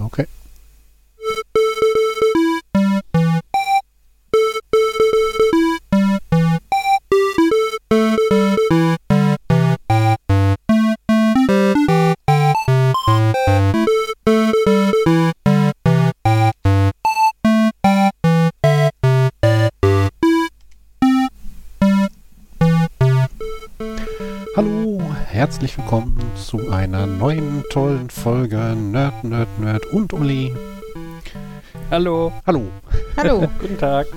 Okay. Neuen tollen Folge Nerd, Nerd, Nerd und Uli. Hallo. Hallo, Hallo. Guten Tag.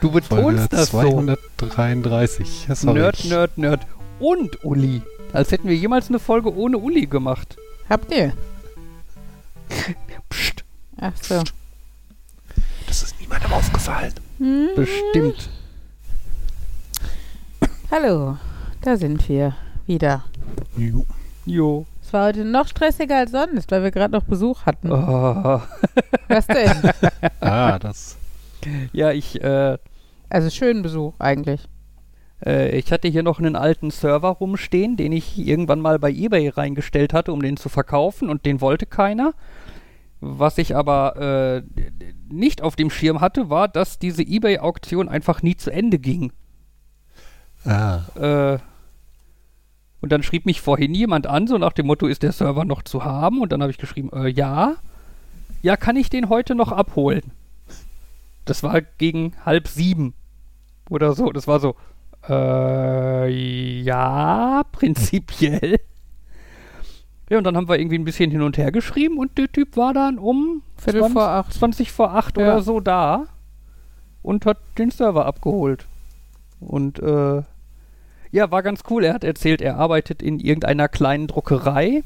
Du Folge betonst das 233. Ja, so. Nerd, Nerd, Nerd und Uli. Als hätten wir jemals eine Folge ohne Uli gemacht. Habt ihr? Psst. Ach so. Das ist niemandem aufgefallen. Hm. Bestimmt. Hallo, da sind wir wieder. Jo. Jo. War heute noch stressiger als sonst, weil wir gerade noch Besuch hatten. Oh. Was denn? Ah, das. Ja, ich, äh, Also schönen Besuch eigentlich. äh, ich hatte hier noch einen alten Server rumstehen, den ich irgendwann mal bei eBay reingestellt hatte, um den zu verkaufen und den wollte keiner. Was ich aber äh, nicht auf dem Schirm hatte, war, dass diese eBay-Auktion einfach nie zu Ende ging. Ah, Äh, und dann schrieb mich vorhin jemand an, so nach dem Motto, ist der Server noch zu haben? Und dann habe ich geschrieben, äh, ja. Ja, kann ich den heute noch abholen? Das war gegen halb sieben oder so. Das war so, äh, ja, prinzipiell. Ja, und dann haben wir irgendwie ein bisschen hin und her geschrieben und der Typ war dann um Viertel 20, vor acht. 20 vor acht Ja. oder so da und hat den Server abgeholt. Und äh, ja, war ganz cool. Er hat erzählt, er arbeitet in irgendeiner kleinen Druckerei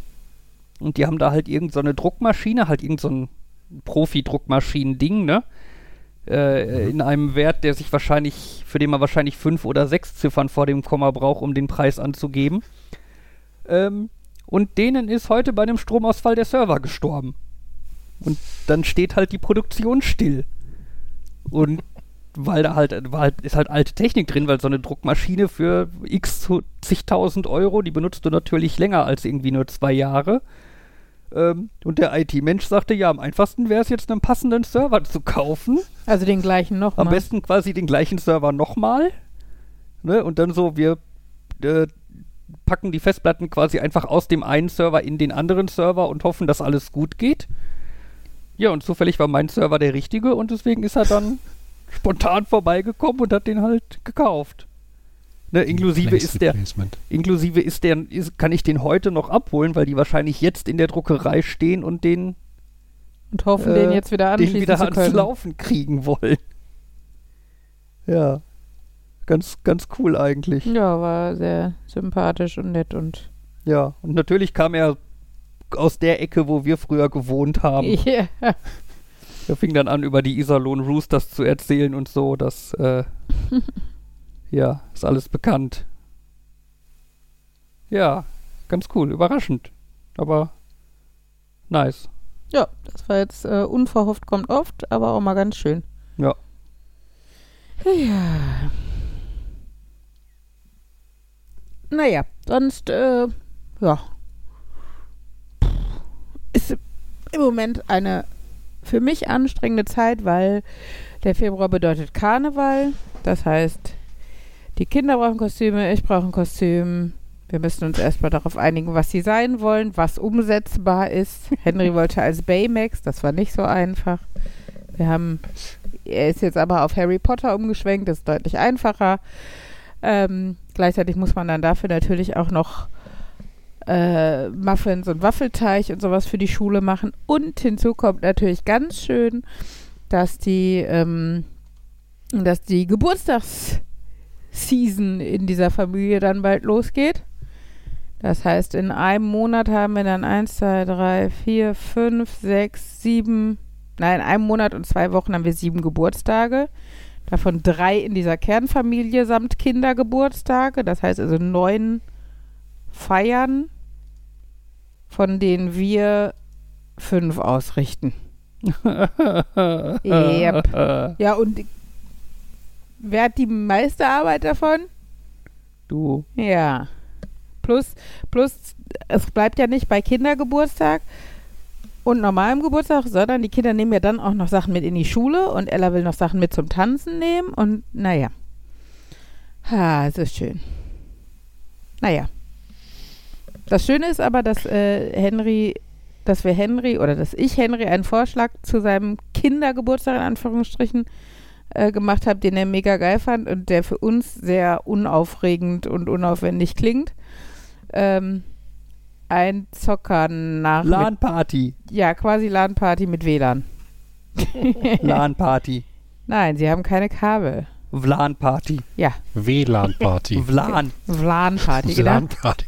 und die haben da halt irgendeine so eine Druckmaschine, halt irgend so ein Profi-Druckmaschinen-Ding, ne? Äh, in einem Wert, der sich wahrscheinlich, für den man wahrscheinlich fünf oder sechs Ziffern vor dem Komma braucht, um den Preis anzugeben. Ähm, und denen ist heute bei einem Stromausfall der Server gestorben. Und dann steht halt die Produktion still. Und weil da halt, war halt, ist halt alte Technik drin, weil so eine Druckmaschine für x zigtausend Euro, die benutzt du natürlich länger als irgendwie nur zwei Jahre. Ähm, und der IT-Mensch sagte, ja, am einfachsten wäre es jetzt einen passenden Server zu kaufen. Also den gleichen nochmal. Am besten quasi den gleichen Server nochmal. Ne? Und dann so, wir äh, packen die Festplatten quasi einfach aus dem einen Server in den anderen Server und hoffen, dass alles gut geht. Ja, und zufällig war mein Server der richtige und deswegen ist er dann spontan vorbeigekommen und hat den halt gekauft. Ne, inklusive Place ist der, inklusive ist der, ist, kann ich den heute noch abholen, weil die wahrscheinlich jetzt in der Druckerei stehen und den Und hoffen, äh, den jetzt wieder den anschließen wieder zu ans können. Laufen kriegen wollen. Ja. Ganz, ganz cool eigentlich. Ja, war sehr sympathisch und nett und Ja. Und natürlich kam er aus der Ecke, wo wir früher gewohnt haben. ja. Er fing dann an, über die Iserlohn Roosters zu erzählen und so. Das, äh, ja, ist alles bekannt. Ja, ganz cool, überraschend. Aber nice. ja, das war jetzt äh, unverhofft kommt oft, aber auch mal ganz schön. Ja. Ja. Naja, sonst, äh, ja. Ist im Moment eine für mich anstrengende Zeit, weil der Februar bedeutet Karneval. Das heißt, die Kinder brauchen Kostüme, ich brauche ein Kostüm. Wir müssen uns erstmal darauf einigen, was sie sein wollen, was umsetzbar ist. Henry wollte als Baymax, das war nicht so einfach. Wir haben, er ist jetzt aber auf Harry Potter umgeschwenkt, das ist deutlich einfacher. Ähm, gleichzeitig muss man dann dafür natürlich auch noch äh, Muffins und Waffelteig und sowas für die Schule machen. Und hinzu kommt natürlich ganz schön, dass die, ähm, dass die Geburtstagsseason in dieser Familie dann bald losgeht. Das heißt, in einem Monat haben wir dann 1, 2, 3, 4, 5, 6, 7, nein, in einem Monat und zwei Wochen haben wir sieben Geburtstage. Davon drei in dieser Kernfamilie samt Kindergeburtstage. Das heißt also neun Feiern, von denen wir fünf ausrichten. Yep. Ja, und wer hat die meiste Arbeit davon? Du. Ja. Plus, plus, es bleibt ja nicht bei Kindergeburtstag und normalem Geburtstag, sondern die Kinder nehmen ja dann auch noch Sachen mit in die Schule und Ella will noch Sachen mit zum Tanzen nehmen und naja. Ha, es ist schön. Naja. Das Schöne ist aber, dass äh, Henry, dass wir Henry oder dass ich Henry einen Vorschlag zu seinem Kindergeburtstag in Anführungsstrichen äh, gemacht habe, den er mega geil fand und der für uns sehr unaufregend und unaufwendig klingt. Ähm, ein Zocker nach. LAN-Party. Ja, quasi LAN-Party mit WLAN. LAN-Party. Nein, sie haben keine Kabel. WLAN-Party. Ja, WLAN-Party. WLAN. WLAN-Party. Genau. WLAN-Party.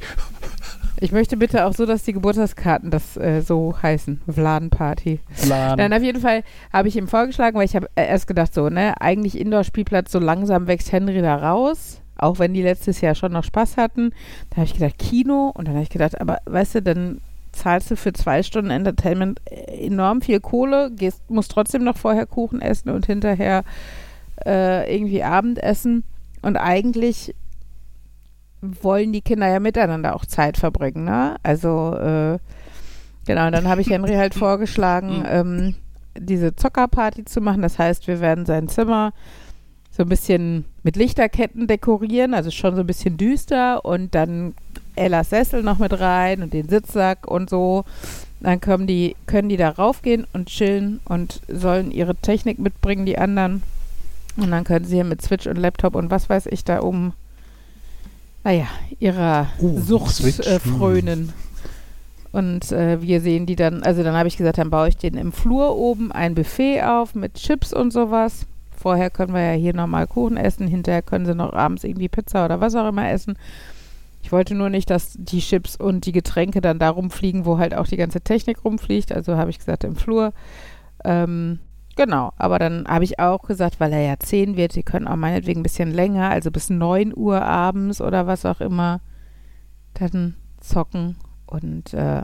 Ich möchte bitte auch so, dass die Geburtstagskarten das äh, so heißen. WLAN-Party. Dann WLAN. auf jeden Fall habe ich ihm vorgeschlagen, weil ich habe äh, erst gedacht, so, ne, eigentlich Indoor-Spielplatz, so langsam wächst Henry da raus. Auch wenn die letztes Jahr schon noch Spaß hatten. Da habe ich gedacht, Kino. Und dann habe ich gedacht, aber weißt du, dann zahlst du für zwei Stunden Entertainment äh, enorm viel Kohle, gehst, musst trotzdem noch vorher Kuchen essen und hinterher äh, irgendwie Abendessen. Und eigentlich wollen die Kinder ja miteinander auch Zeit verbringen, ne? Also, äh, genau, und dann habe ich Henry halt vorgeschlagen, ähm, diese Zockerparty zu machen. Das heißt, wir werden sein Zimmer so ein bisschen mit Lichterketten dekorieren, also schon so ein bisschen düster und dann Ellas Sessel noch mit rein und den Sitzsack und so. Dann können die, können die da raufgehen und chillen und sollen ihre Technik mitbringen, die anderen. Und dann können sie hier mit Switch und Laptop und was weiß ich da oben, naja, ihrer Oh, Sucht äh, hm. frönen. Und äh, wir sehen die dann, also dann habe ich gesagt, dann baue ich den im Flur oben ein Buffet auf mit Chips und sowas. Vorher können wir ja hier nochmal Kuchen essen, hinterher können sie noch abends irgendwie Pizza oder was auch immer essen. Ich wollte nur nicht, dass die Chips und die Getränke dann da rumfliegen, wo halt auch die ganze Technik rumfliegt. Also habe ich gesagt, im Flur. Ähm, genau, aber dann habe ich auch gesagt, weil er ja 10 wird, die können auch meinetwegen ein bisschen länger, also bis 9 Uhr abends oder was auch immer, dann zocken. Und äh,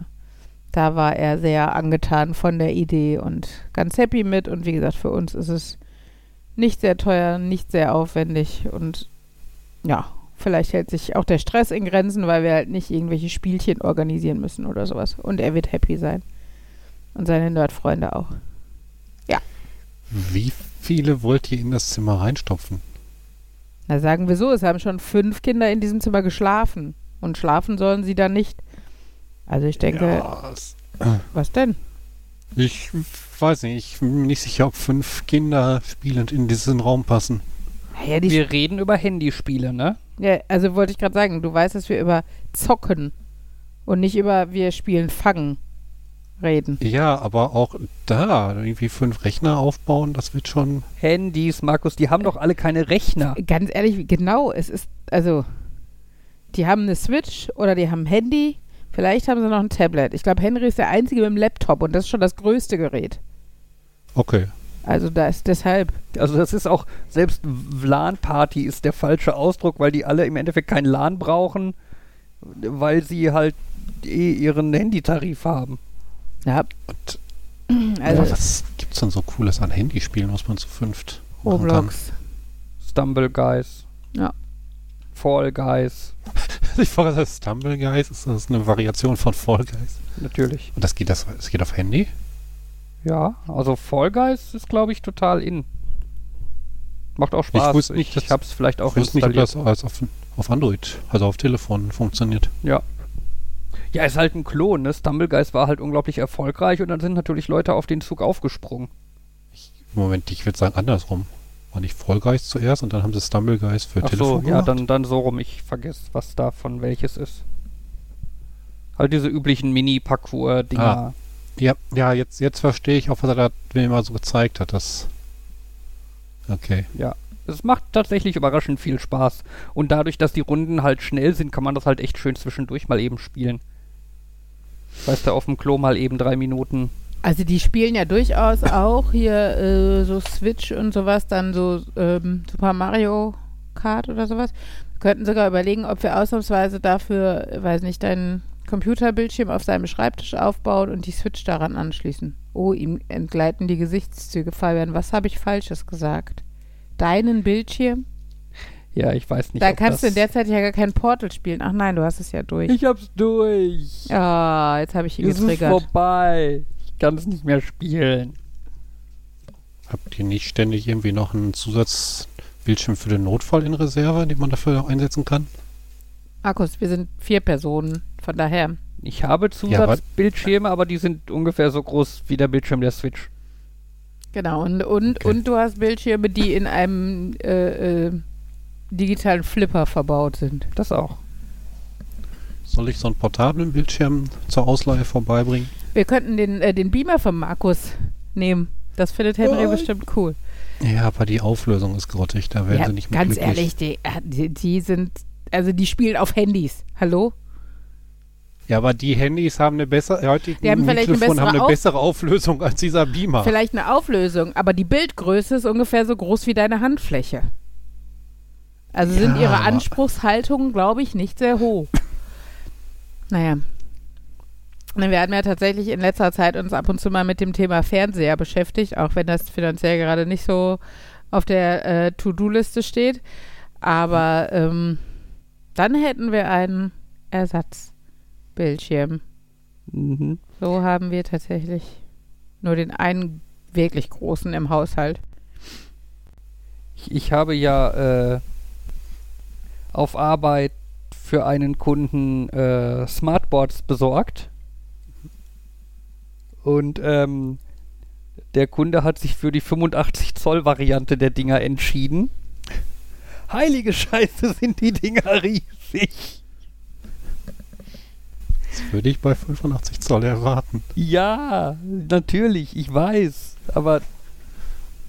da war er sehr angetan von der Idee und ganz happy mit. Und wie gesagt, für uns ist es nicht sehr teuer, nicht sehr aufwendig und ja, vielleicht hält sich auch der Stress in Grenzen, weil wir halt nicht irgendwelche Spielchen organisieren müssen oder sowas. Und er wird happy sein. Und seine Nerdfreunde auch. Wie viele wollt ihr in das Zimmer reinstopfen? Na, sagen wir so, es haben schon fünf Kinder in diesem Zimmer geschlafen. Und schlafen sollen sie dann nicht. Also ich denke, Ja, was denn? ich weiß nicht, ich bin nicht sicher, ob fünf Kinder spielend in diesen Raum passen. Die Wir reden über Handyspiele, ne? Ja, also wollte ich gerade sagen, du weißt, dass wir über Zocken und nicht über wir spielen Fangen reden. Ja, aber auch da irgendwie fünf Rechner aufbauen, das wird schon. Handys, Markus, die haben doch alle keine Rechner. Ganz ehrlich, genau, es ist, also, die haben eine Switch oder die haben ein Handy, vielleicht haben sie noch ein Tablet. Ich glaube, Henry ist der Einzige mit dem Laptop und das ist schon das größte Gerät. Okay. Also da ist deshalb, Also das ist auch, selbst LAN-Party ist der falsche Ausdruck, weil die alle im Endeffekt kein LAN brauchen, weil sie halt eh ihren Handytarif haben. Ja, Und also ja, was gibt's denn so Cooles an Handyspielen, was man zu fünft machen kann? Roblox. Stumble Guys. Ja. Fall Guys, Ich frage, das Stumble Guys, ist das eine Variation von Fall Guys? natürlich. Und das geht, das, das geht auf Handy? Ja, also Fall Guys ist, glaube ich, total in. Macht auch Spaß. wusste nicht, ich dass- ich habe es vielleicht auch Ich wusste nicht, ob installiert. das als auf, auf Android, also auf Telefon funktioniert. Ja. Ja, ist halt ein Klon, ne? Stumble Guys war halt unglaublich erfolgreich und dann sind natürlich Leute auf den Zug aufgesprungen. Moment, ich würde sagen andersrum. War nicht Guys zuerst und dann haben sie Stumble Guys für Ach so, Telefon ja, gemacht? dann, dann so rum. Ich vergesse, was davon welches ist. Halt diese üblichen Mini-Parcours-Dinger. Ah. Ja, ja jetzt, jetzt verstehe ich auch, was er da mir mal so gezeigt hat. Das okay. Es macht tatsächlich überraschend viel Spaß. Und dadurch, dass die Runden halt schnell sind, kann man das halt echt schön zwischendurch mal eben spielen. Weißt du, auf dem Klo mal eben drei Minuten. Also die spielen ja durchaus auch hier äh, so Switch und sowas, dann so ähm, Super Mario Kart oder sowas. Wir könnten sogar überlegen, ob wir ausnahmsweise dafür, äh, weiß nicht, deinen Computerbildschirm auf seinem Schreibtisch aufbauen und die Switch daran anschließen. Oh, ihm entgleiten die Gesichtszüge. Fabian, was habe ich Falsches gesagt? Deinen Bildschirm? Ja, ich weiß nicht. da ob kannst du das in der Zeit ja gar kein Portal spielen. Ach nein, du hast es ja durch. Ich hab's durch. Ah, jetzt habe ich ihn es ist getriggert. vorbei. Ich kann es nicht mehr spielen. Habt ihr nicht ständig irgendwie noch einen Zusatzbildschirm für den Notfall in Reserve, den man dafür einsetzen kann? Markus, wir sind vier Personen, von daher. Ich habe Ja, aber- Zusatzbildschirme, aber die sind ungefähr so groß wie der Bildschirm der Switch. Genau, und, und, Okay. und du hast Bildschirme, die in einem äh, äh, digitalen Flipper verbaut sind. Das auch. Soll ich so einen portablen Bildschirm zur Ausleihe vorbeibringen? Wir könnten den, äh, den Beamer von Markus nehmen. Das findet Henry Oh. bestimmt cool. Ja, aber die Auflösung ist grottig, da werden Ja, sie nicht mehr ganz glücklich. ehrlich, die, äh, die, die sind, also die spielen auf Handys. Hallo? Ja, aber die Handys haben eine bessere, heutigen Die haben vielleicht eine Mikrofone haben bessere eine bessere Auflösung als dieser Beamer. Vielleicht eine Auflösung, aber die Bildgröße ist ungefähr so groß wie deine Handfläche. Also sind Ja, ihre aber- Anspruchshaltungen, glaube ich, nicht sehr hoch. Naja. Wir hatten ja tatsächlich in letzter Zeit uns ab und zu mal mit dem Thema Fernseher beschäftigt, auch wenn das finanziell gerade nicht so auf der äh, To-Do-Liste steht. Aber ähm, dann hätten wir einen Ersatzbildschirm. Mhm. So haben wir tatsächlich nur den einen wirklich großen im Haushalt. Ich, ich habe ja äh, auf Arbeit für einen Kunden äh, Smartboards besorgt. Und ähm, der Kunde hat sich für die 85 Zoll Variante der Dinger entschieden. Heilige Scheiße, sind die Dinger riesig. Das würde ich bei 85 Zoll erwarten. Ja, natürlich, ich weiß. Aber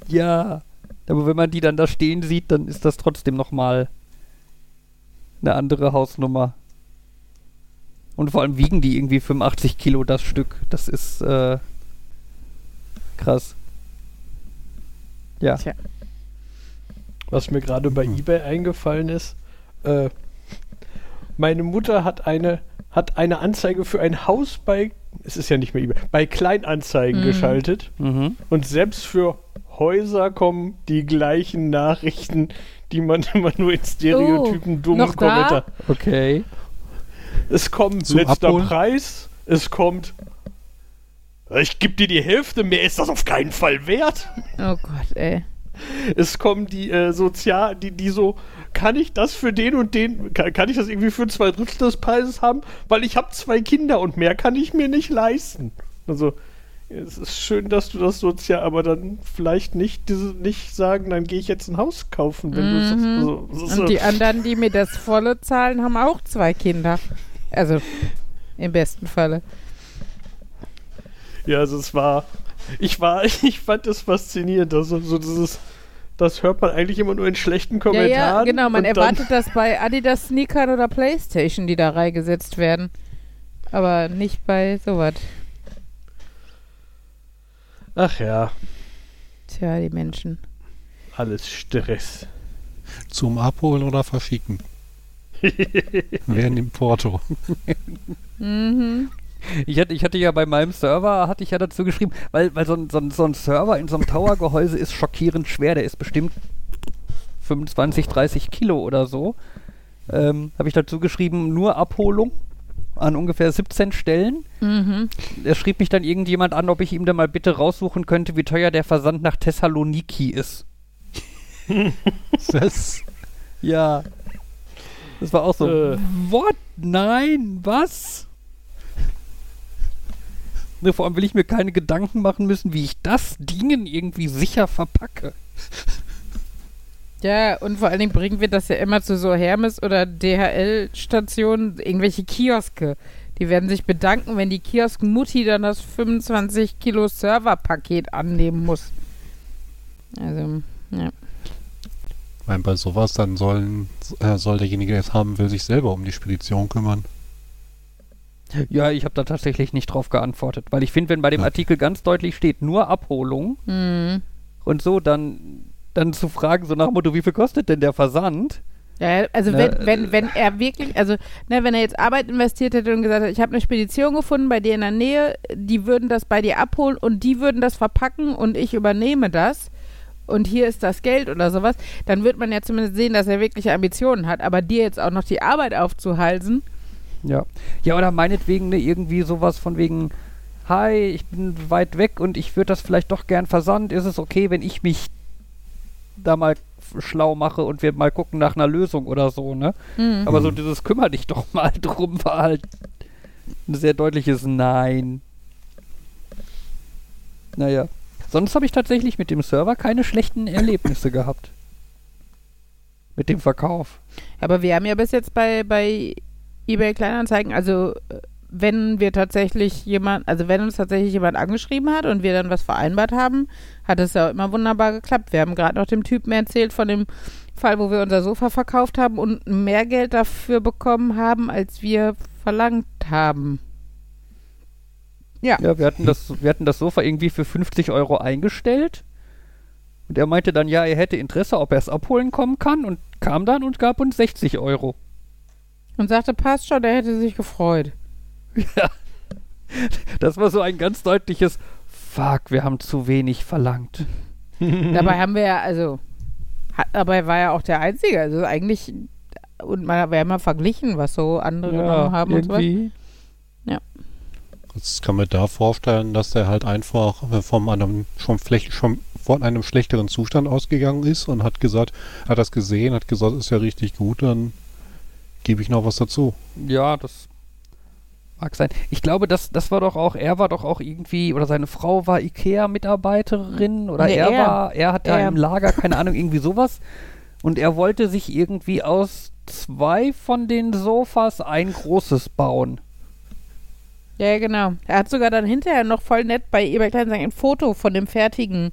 ja, aber wenn man die dann da stehen sieht, dann ist das trotzdem nochmal eine andere Hausnummer. Und vor allem wiegen die irgendwie 85 Kilo das Stück. Das ist äh, krass. Ja. Tja. Was mir gerade bei Hm. eBay eingefallen ist, äh, meine Mutter hat eine, hat eine Anzeige für ein Haus bei, es ist ja nicht mehr eBay, bei Kleinanzeigen Mhm. geschaltet. Mhm. Und selbst für Häuser kommen die gleichen Nachrichten, die man immer nur in Stereotypen dummen Oh, da? Kommentar. Okay. Es kommt Zum letzter Abholen? Preis, es kommt ich gebe dir die Hälfte, mehr ist das auf keinen Fall wert. Oh Gott, ey. Es kommen die äh, Sozial, die, die so, kann ich das für den und den, kann, kann ich das irgendwie für zwei Drittel des Preises haben? Weil ich habe zwei Kinder und mehr kann ich mir nicht leisten. Also, es ist schön, dass du das sozial, aber dann vielleicht nicht, diese, nicht sagen, dann gehe ich jetzt ein Haus kaufen, wenn du sagst, Mhm. ist so, Und die anderen, die mir das volle zahlen, haben auch zwei Kinder. Also, im besten Falle. Ja, also es war, ich war, ich fand das faszinierend, also so dieses, das hört man eigentlich immer nur in schlechten Ja, Kommentaren. ja, genau. Man erwartet das bei Adidas Sneakern oder Playstation, die da reingesetzt werden. Aber nicht bei sowas. Ach ja, Tja, die Menschen. alles Stress. Zum Abholen oder Verschicken. Wer nimmt Porto? Mhm. Ich hatte, ich hatte ja bei meinem Server, hatte ich ja dazu geschrieben, weil, weil so, ein, so, ein, so ein Server in so einem Tower-Gehäuse ist schockierend schwer. Der ist bestimmt 25, 30 Kilo oder so. Ähm, Habe ich dazu geschrieben, nur Abholung an ungefähr 17 Stellen. Mhm. Er schrieb mich dann irgendjemand an, ob ich ihm da mal bitte raussuchen könnte, wie teuer der Versand nach Thessaloniki ist. Das, Ja. Das war auch so. Äh. What? Nein, was? Ne, vor allem will ich mir keine Gedanken machen müssen, wie ich das Dingen irgendwie sicher verpacke. Ja, und vor allen Dingen bringen wir das ja immer zu so Hermes- oder DHL-Stationen, irgendwelche Kioske. Die werden sich bedanken, wenn die Kiosk-Mutti dann das 25 Kilo Serverpaket annehmen muss. Also, ja. weil bei sowas dann sollen, äh, soll derjenige, der es haben will, sich selber um die Spedition kümmern. Ja, ich habe da tatsächlich nicht drauf geantwortet, weil ich finde, wenn bei dem Ja. Artikel ganz deutlich steht, nur Abholung Mhm. und so, dann, dann zu fragen, so nach dem Motto, wie viel kostet denn der Versand? Ja, also Na, wenn, wenn, äh, wenn er wirklich, also ne, wenn er jetzt Arbeit investiert hätte und gesagt hat, ich habe eine Spedition gefunden bei dir in der Nähe, die würden das bei dir abholen und die würden das verpacken und ich übernehme das und hier ist das Geld oder sowas, dann wird man ja zumindest sehen, dass er wirkliche Ambitionen hat. Aber dir jetzt auch noch die Arbeit aufzuhalsen, Ja. Ja, oder meinetwegen ne, irgendwie sowas von wegen hi, ich bin weit weg und ich würde das vielleicht doch gern versandt. Ist es okay, wenn ich mich da mal schlau mache und wir mal gucken nach einer Lösung oder so, ne? Mhm. Aber so dieses kümmere dich doch mal drum war halt ein sehr deutliches Nein. Naja. Sonst habe ich tatsächlich mit dem Server keine schlechten Erlebnisse gehabt. Mit dem Verkauf. Aber wir haben ja bis jetzt bei, bei eBay Kleinanzeigen, also äh, wenn wir tatsächlich jemand, also wenn uns tatsächlich jemand angeschrieben hat und wir dann was vereinbart haben, hat es ja immer wunderbar geklappt. Wir haben gerade noch dem Typen erzählt von dem Fall, wo wir unser Sofa verkauft haben und mehr Geld dafür bekommen haben, als wir verlangt haben. Ja. Ja, wir hatten das, wir hatten das Sofa irgendwie für 50 Euro eingestellt. Und er meinte dann, ja, er hätte Interesse, ob er es abholen kommen kann und kam dann und gab uns 60 Euro. Und sagte, passt schon, der hätte sich gefreut. Ja. Das war so ein ganz deutliches Fuck, wir haben zu wenig verlangt. Dabei haben wir ja, also, hat, dabei war ja auch der Einzige. Also eigentlich, und man, wir haben ja verglichen, was so andere genommen haben und so was. irgendwie. Jetzt kann man da vorstellen, dass der halt einfach äh, vom einem schon, flech, schon von einem schlechteren Zustand ausgegangen ist und hat gesagt, hat das gesehen, hat gesagt, ist ja richtig gut, dann gebe ich noch was dazu. Ja, das mag sein. Ich glaube, das, das war doch auch, er war doch auch irgendwie, oder seine Frau war IKEA-Mitarbeiterin oder Nee, er, er. war, er hat da im Lager, keine Ahnung, irgendwie sowas. Und er wollte sich irgendwie aus zwei von den Sofas ein großes bauen. Ja, ja, genau. Er hat sogar dann hinterher noch voll nett bei eBay Kleinanzeigen ein Foto von dem fertigen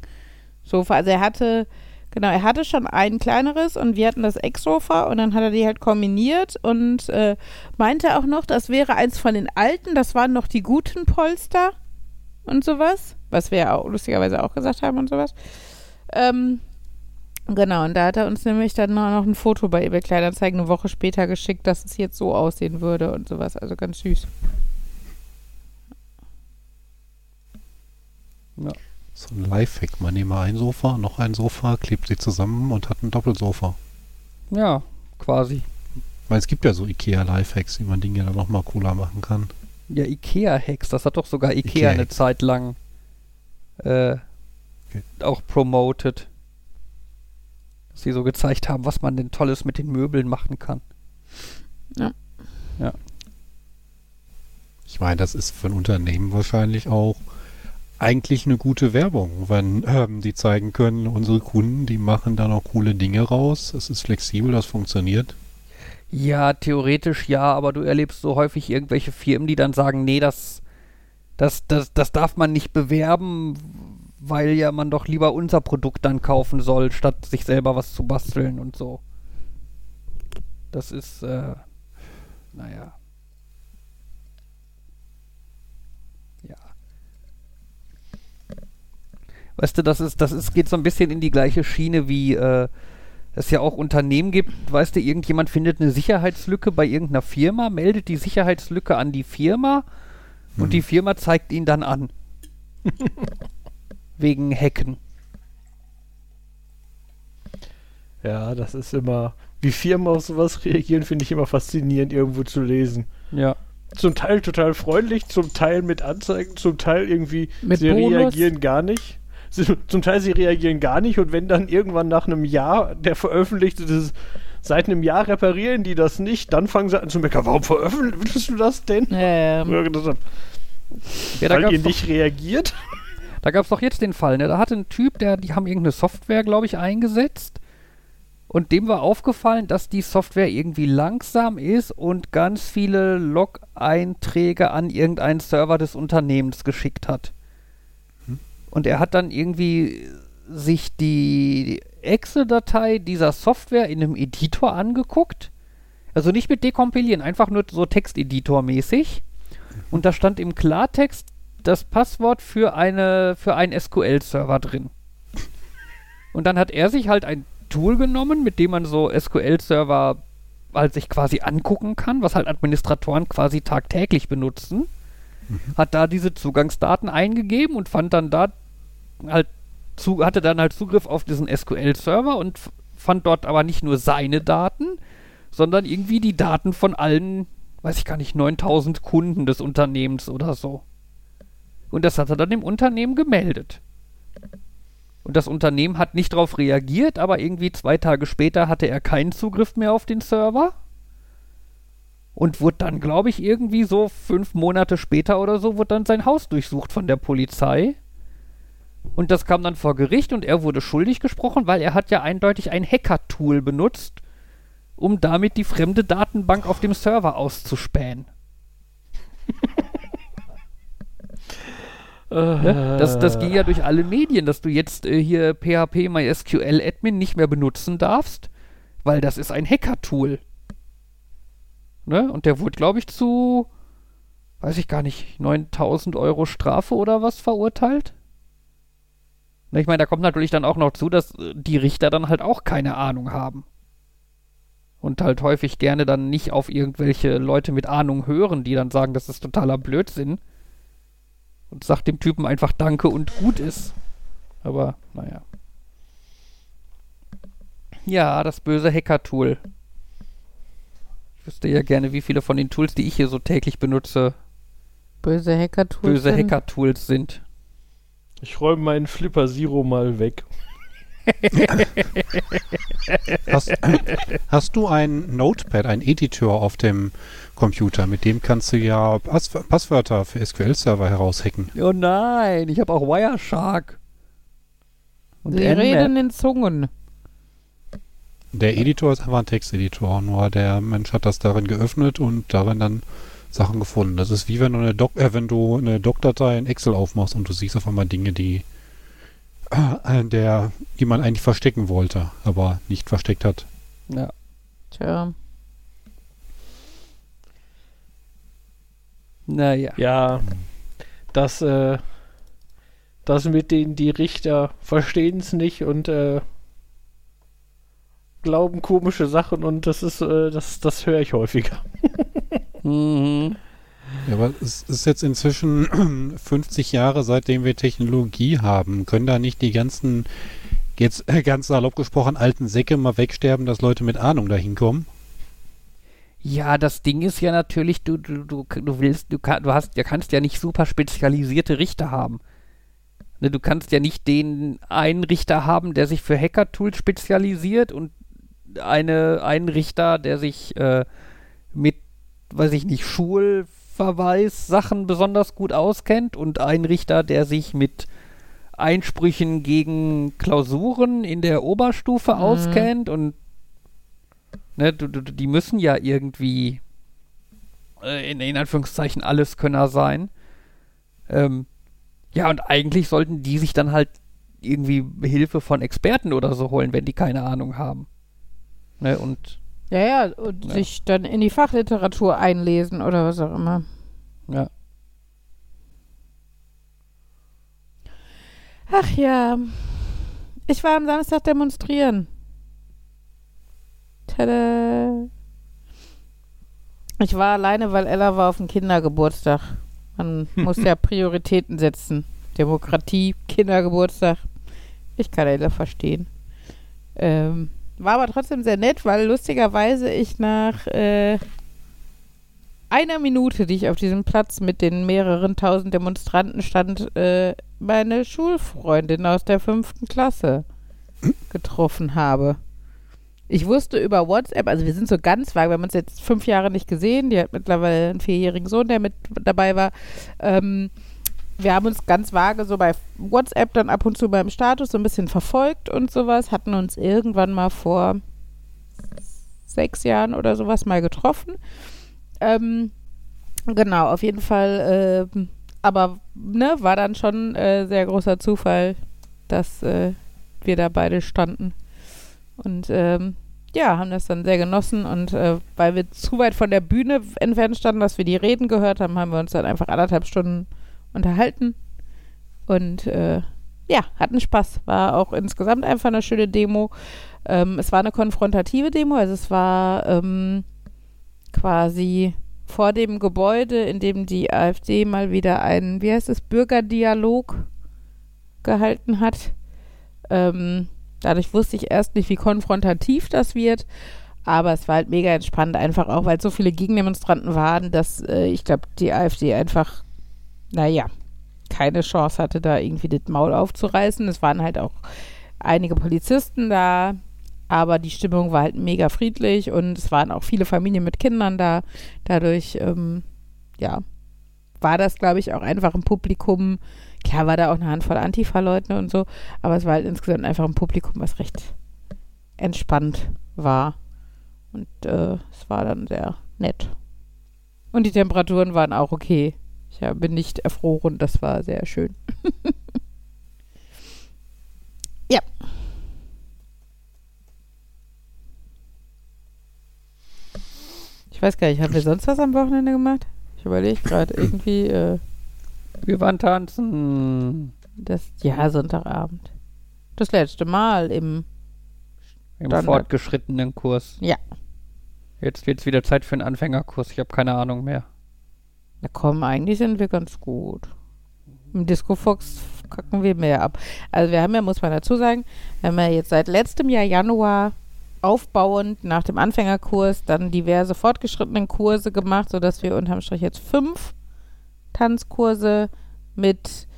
Sofa. Also er hatte, genau, er hatte schon ein kleineres und wir hatten das Ex-Sofa und dann hat er die halt kombiniert und äh, meinte auch noch, das wäre eins von den alten, das waren noch die guten Polster und sowas, was wir ja auch lustigerweise auch gesagt haben und sowas. Ähm, genau, und da hat er uns nämlich dann noch ein Foto bei eBay Kleinanzeigen eine Woche später geschickt, dass es jetzt so aussehen würde und sowas. Also ganz süß. So ein Lifehack. Man nehme ein Sofa, noch ein Sofa, klebt sie zusammen und hat ein Doppelsofa. Ja, quasi. Weil es gibt ja so Ikea-Lifehacks, wie man Dinge dann nochmal cooler machen kann. Ja, Ikea-Hacks, das hat doch sogar Ikea, Ikea eine Hacks. Zeit lang äh, Okay. auch promoted. Dass sie so gezeigt haben, was man denn Tolles mit den Möbeln machen kann. Ich meine, das ist für ein Unternehmen wahrscheinlich auch eigentlich eine gute Werbung, wenn ähm, die zeigen können, unsere Kunden, die machen da noch coole Dinge raus. Es ist flexibel, das funktioniert. Ja, theoretisch ja, aber du erlebst so häufig irgendwelche Firmen, die dann sagen, nee, das, das, das, das darf man nicht bewerben, weil ja man doch lieber unser Produkt dann kaufen soll, statt sich selber was zu basteln und so. Das ist, äh, naja. Ja. Weißt du, das ist, das ist, geht so ein bisschen in die gleiche Schiene wie, äh, es ja auch Unternehmen gibt, weißt du, irgendjemand findet eine Sicherheitslücke bei irgendeiner Firma, meldet die Sicherheitslücke an die Firma und Mhm. die Firma zeigt ihn dann an. Wegen Hacken. Ja, das ist immer. Wie Firmen auf sowas reagieren, finde ich immer faszinierend, irgendwo zu lesen. Ja. Zum Teil total freundlich, zum Teil mit Anzeigen, zum Teil irgendwie, Mit sie Bonus. reagieren gar nicht. Sie, zum Teil sie reagieren gar nicht und wenn dann irgendwann nach einem Jahr der veröffentlichte das seit einem Jahr reparieren die das nicht, dann fangen sie an zu meckern, warum veröffentlichst du das denn? Ähm, Ja, das- ja da Weil gab ihr es doch, nicht reagiert? da gab's doch jetzt den Fall, ne? Da hatte ein Typ, der, die haben irgendeine Software, glaube ich, eingesetzt. Und dem war aufgefallen, dass die Software irgendwie langsam ist und ganz viele Log-Einträge an irgendeinen Server des Unternehmens geschickt hat. Und er hat dann irgendwie sich die Excel-Datei dieser Software in einem Editor angeguckt. Also nicht mit dekompilieren, einfach nur so Texteditor-mäßig. Und da stand im Klartext das Passwort für eine für einen SQL-Server drin. Und dann hat er sich halt ein Tool genommen, mit dem man so SQL-Server halt sich quasi angucken kann, was halt Administratoren quasi tagtäglich benutzen. Hat da diese Zugangsdaten eingegeben und fand dann da halt zu, hatte dann halt Zugriff auf diesen SQL-Server und fand dort aber nicht nur seine Daten, sondern irgendwie die Daten von allen, weiß ich gar nicht, 9000 Kunden des Unternehmens oder so. Und das hat er dann dem Unternehmen gemeldet. Und das Unternehmen hat nicht darauf reagiert, aber irgendwie zwei Tage später hatte er keinen Zugriff mehr auf den Server. Und wurde dann, glaube ich, irgendwie so fünf Monate später oder so, wurde dann sein Haus durchsucht von der Polizei. Und das kam dann vor Gericht und er wurde schuldig gesprochen, weil er hat ja eindeutig ein Hacker-Tool benutzt, um damit die fremde Datenbank auf dem Server auszuspähen. Ne? Das, das ging ja durch alle Medien, dass du jetzt äh, hier PHP MySQL Admin nicht mehr benutzen darfst, weil das ist ein Hacker-Tool. Ne? Und der wurde, glaube ich, zu, weiß ich gar nicht, 9000 Euro Strafe oder was verurteilt. Ne, ich meine, da kommt natürlich dann auch noch zu, dass äh, die Richter dann halt auch keine Ahnung haben. Und halt häufig gerne dann nicht auf irgendwelche Leute mit Ahnung hören, die dann sagen, das ist totaler Blödsinn und sagt dem Typen einfach Danke und gut ist. Aber, naja. Ja, das böse Hacker-Tool. Ich wüsste ja gerne, wie viele von den Tools, die ich hier so täglich benutze, Böse Hacker-Tools. böse sind. Hacker-Tools sind. Ich räume meinen Flipper Zero mal weg. Hast, hast du ein Notepad, ein Editor auf dem Computer? Mit dem kannst du ja Pass Passwörter für SQL-Server heraushacken. Oh nein, ich habe auch Wireshark. Und Sie reden in Zungen. Der Editor ist einfach ein Texteditor, nur der Mensch hat das darin geöffnet und darin dann Sachen gefunden. Das ist wie wenn du eine Doc, äh, wenn du eine Doc-Datei in Excel aufmachst und du siehst auf einmal Dinge, die äh, der, die man eigentlich verstecken wollte, aber nicht versteckt hat. Ja. Tja. Naja. Ja, das, äh, das mit denen die Richter verstehen es nicht und äh, glauben komische Sachen und das ist, äh, das, das höre ich häufiger. Mhm. Ja, aber es ist jetzt inzwischen 50 Jahre, seitdem wir Technologie haben. Können da nicht die ganzen, jetzt äh, ganz salopp gesprochen, alten Säcke mal wegsterben, dass Leute mit Ahnung dahin kommen? Ja, das Ding ist ja natürlich, du, du, du, du willst, du, du hast, du kannst ja nicht super spezialisierte Richter haben. Ne, du kannst ja nicht den einen Richter haben, der sich für Hacker-Tools spezialisiert und eine, einen Richter, der sich äh, mit, weiß ich nicht, Schulverweis-Sachen besonders gut auskennt und einen Richter, der sich mit Einsprüchen gegen Klausuren in der Oberstufe auskennt und ne, du, du, die müssen ja irgendwie äh, in, in Anführungszeichen Alleskönner sein. Ähm, ja, und eigentlich sollten die sich dann halt irgendwie Hilfe von Experten oder so holen, wenn die keine Ahnung haben. Ne, und Ja, ja, und Ja. sich dann in die Fachliteratur einlesen oder was auch immer. ja. Ach ja. Ich war am Samstag demonstrieren. Tada. Ich war alleine, weil Ella war auf dem Kindergeburtstag. Man muss ja Prioritäten setzen. Demokratie, Kindergeburtstag. Ich kann Ella verstehen. Ähm, war aber trotzdem sehr nett, weil lustigerweise ich nach äh, einer Minute, die ich auf diesem Platz mit den mehreren tausend Demonstranten stand, äh, meine Schulfreundin aus der fünften Klasse getroffen habe. Ich wusste über WhatsApp, also wir sind so ganz vage, wir haben uns jetzt fünf Jahre nicht gesehen, die hat mittlerweile einen vierjährigen Sohn, der mit dabei war. Ähm, wir haben uns ganz vage so bei WhatsApp dann ab und zu beim Status so ein bisschen verfolgt und sowas, hatten uns irgendwann mal vor sechs Jahren oder sowas mal getroffen. Ähm, genau, auf jeden Fall, ähm, aber ne, war dann schon äh, sehr großer Zufall, dass äh, wir da beide standen. Und ähm, ja, haben das dann sehr genossen und äh, weil wir zu weit von der Bühne entfernt standen, dass wir die Reden gehört haben, haben wir uns dann einfach anderthalb Stunden unterhalten und äh, ja, hatten Spaß. War auch insgesamt einfach eine schöne Demo. Ähm, es war eine konfrontative Demo, also es war ähm, quasi vor dem Gebäude, in dem die AfD mal wieder einen, wie heißt es, Bürgerdialog gehalten hat. Ähm, dadurch wusste ich erst nicht, wie konfrontativ das wird. Aber es war halt mega entspannt, einfach auch, weil so viele Gegendemonstranten waren, dass äh, ich glaube, die AfD einfach, naja, keine Chance hatte, da irgendwie das Maul aufzureißen. Es waren halt auch einige Polizisten da, aber die Stimmung war halt mega friedlich und es waren auch viele Familien mit Kindern da. Dadurch, ähm, ja, war das, glaube ich, auch einfach ein Publikum. Klar war da auch eine Handvoll Antifa-Leute und so, aber es war halt insgesamt einfach ein Publikum, was recht entspannt war. Und äh, es war dann sehr nett. Und die Temperaturen waren auch okay. Ich bin nicht erfroren, das war sehr schön. ja. Ich weiß gar nicht, haben wir sonst was am Wochenende gemacht? Ich überlege gerade irgendwie, äh, Wir waren tanzen das, ja, Sonntagabend. Das letzte Mal im, im Standard. fortgeschrittenen Kurs. Ja. Jetzt wird's wieder Zeit für einen Anfängerkurs. Ich habe keine Ahnung mehr. Na komm, eigentlich sind wir ganz gut. Im Disco Fox kacken wir mehr ab. Also wir haben ja, muss man dazu sagen, wir haben ja jetzt seit letztem Jahr Januar aufbauend nach dem Anfängerkurs dann diverse fortgeschrittenen Kurse gemacht, sodass wir unterm Strich jetzt fünf Tanzkurse mit,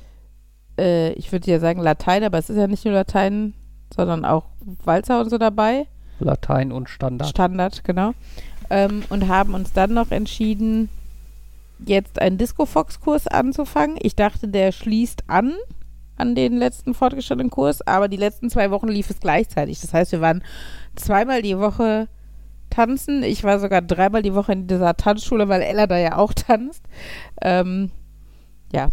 äh, ich würde ja sagen Latein, aber es ist ja nicht nur Latein, sondern auch Walzer und so dabei. Latein und Standard. Standard, genau. Ähm, und haben uns dann noch entschieden, jetzt einen Disco-Fox-Kurs anzufangen. Ich dachte, der schließt an an den letzten fortgeschrittenen Kurs, aber die letzten zwei Wochen lief es gleichzeitig. Das heißt, wir waren zweimal die Woche tanzen. Ich war sogar dreimal die Woche in dieser Tanzschule, weil Ella da ja auch tanzt. Ähm, ja.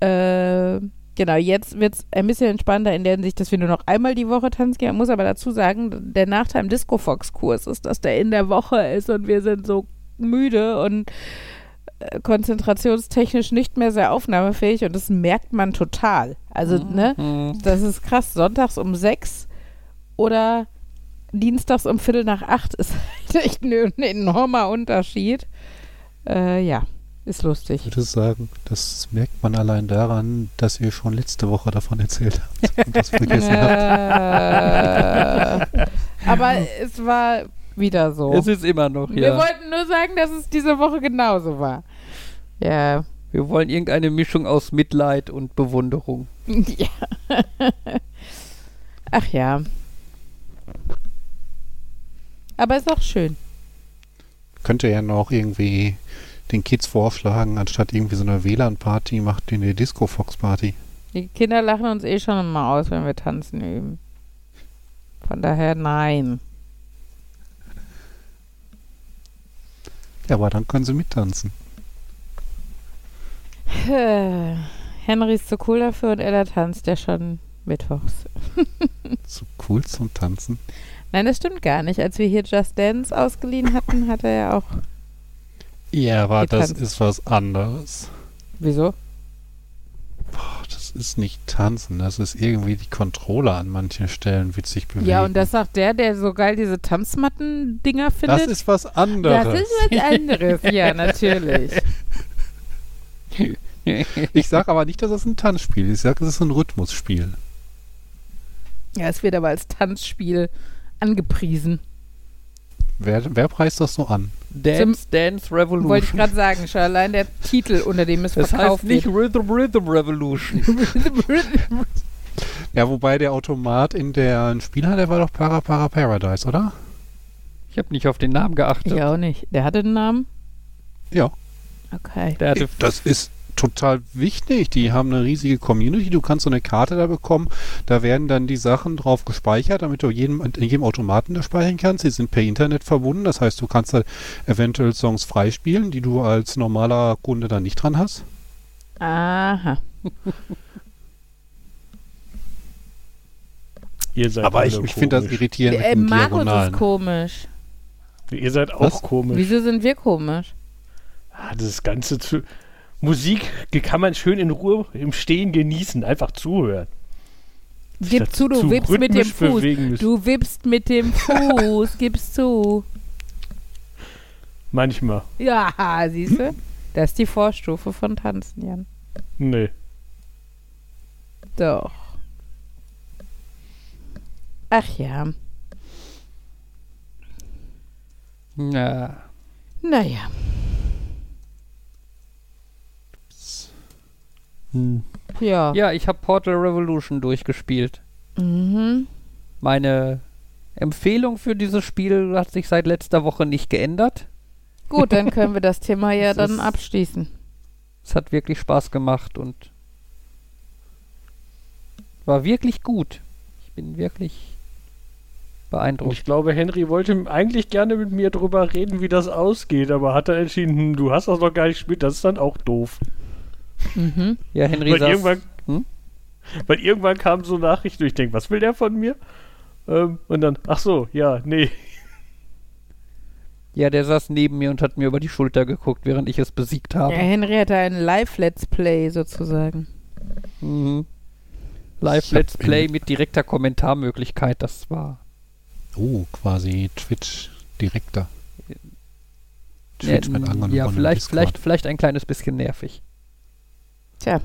Äh, genau, jetzt wird es ein bisschen entspannter in der Hinsicht, dass wir nur noch einmal die Woche tanzen gehen. Man muss aber dazu sagen, der Nachteil im Disco-Fox-Kurs ist, dass der in der Woche ist und wir sind so müde und konzentrationstechnisch nicht mehr sehr aufnahmefähig und das merkt man total. Also, ne, Mhm. das ist krass. Sonntags um sechs oder dienstags um Viertel nach acht ist halt echt ein enormer Unterschied. Äh, ja, ist Ich lustig. würde sagen, das merkt man allein daran, dass ihr schon letzte Woche davon erzählt habt und das vergessen habt. Äh, aber es war wieder so. Es ist immer noch, Wir ja. wollten nur sagen, dass es diese Woche genauso war. Ja. Wir wollen irgendeine Mischung aus Mitleid und Bewunderung. ja. Ach ja. Aber ist auch schön. Könnt ihr ja noch irgendwie den Kids vorschlagen, anstatt irgendwie so eine WLAN-Party, macht ihr eine Disco-Fox-Party. Die Kinder lachen uns eh schon immer aus, wenn wir tanzen üben. Von daher nein. Ja, aber dann können sie mittanzen. Henry ist zu cool dafür und Ella tanzt ja schon mittwochs. So cool zum Tanzen. Nein, das stimmt gar nicht. Als wir hier Just Dance ausgeliehen hatten, hat er ja auch. Ja, aber das Getanzt. ist was anderes. Wieso? Boah, das ist nicht tanzen, das ist irgendwie die Controller an manchen Stellen witzig bewegen. Ja, und das sagt der, der so geil diese Tanzmatten-Dinger findet. Das ist was anderes. Das ist was anderes, ja, natürlich. Ich sag aber nicht, dass es ein Tanzspiel ist. Ich sag, es ist ein Rhythmusspiel. Ja, es wird aber als Tanzspiel angepriesen. Wer, wer preist das so an? Dance, Dance Revolution. Wollte ich gerade sagen, schon allein der Titel, unter dem es das heißt verkauft nicht wird. Rhythm Rhythm Revolution. Ja, wobei der Automat in der Spielhalle, der war doch Para Para Paradise, oder? Ich habe nicht auf den Namen geachtet. Ich auch nicht. Der hatte einen Namen? Ja. Okay. Der hatte Das ist total wichtig. Die haben eine riesige Community. Du kannst so eine Karte da bekommen. Da werden dann die Sachen drauf gespeichert, damit du jedem, in jedem Automaten da speichern kannst. Sie sind per Internet verbunden. Das heißt, du kannst da eventuell Songs freispielen, die du als normaler Kunde dann nicht dran hast. Aha. Ihr seid Aber ich, ich finde das irritierend Äh, mit Markus ist Diagonalen. komisch. Ihr seid auch Was? komisch. Wieso sind wir komisch? Ah, das Ganze zu. Musik kann man schön in Ruhe im Stehen genießen, einfach zuhören. Gib zu, du wippst mit dem Fuß. Du wippst mit dem Fuß, gibst zu. Manchmal. Ja, siehst du? Das ist die Vorstufe von Tanzen, Jan. Nee. Doch. Ach ja. Na, Naja. Hm. Ja. Ja, ich habe Portal Revolution durchgespielt. Mhm. Meine Empfehlung für dieses Spiel hat sich seit letzter Woche nicht geändert. Gut, dann können wir das Thema ja Es dann ist- abschließen. Es hat wirklich Spaß gemacht und war wirklich gut. Ich bin wirklich beeindruckt. ich glaube, Henry wollte eigentlich gerne mit mir drüber reden, wie das ausgeht, aber hat er entschieden, hm, du hast das noch gar nicht gespielt, das ist dann auch doof. Mhm. Ja, Henry Weil saß, irgendwann, Hm? weil irgendwann kam so Nachrichten und ich denke, was will der von mir? Ähm, und dann, ach so, ja, nee. ja, der saß neben mir und hat mir über die Schulter geguckt, während ich es besiegt habe. Ja, Henry hatte ein Live-Let's Play sozusagen. Mhm. Live Ich hab Let's Play mit direkter Kommentarmöglichkeit, das war. Oh, quasi Twitch direkter. Ja, Twitch mit n- anderen ja, vielleicht, vielleicht, vielleicht ein kleines bisschen nervig. Tja.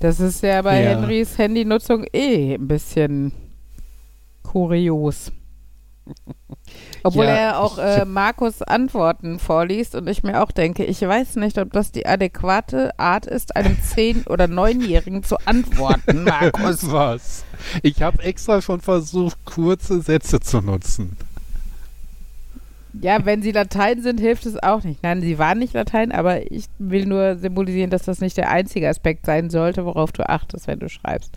Das ist ja bei Ja. Henrys Handynutzung eh ein bisschen kurios. Obwohl Ja, er auch äh, Markus Antworten vorliest und ich mir auch denke, ich weiß nicht, ob das die adäquate Art ist, einem zehn- oder neunjährigen zu antworten, Markus. Was? Ich habe extra schon versucht, kurze Sätze zu nutzen. Ja, wenn sie Latein sind, hilft es auch nicht. Nein, sie waren nicht Latein, aber ich will nur symbolisieren, dass das nicht der einzige Aspekt sein sollte, worauf du achtest, wenn du schreibst.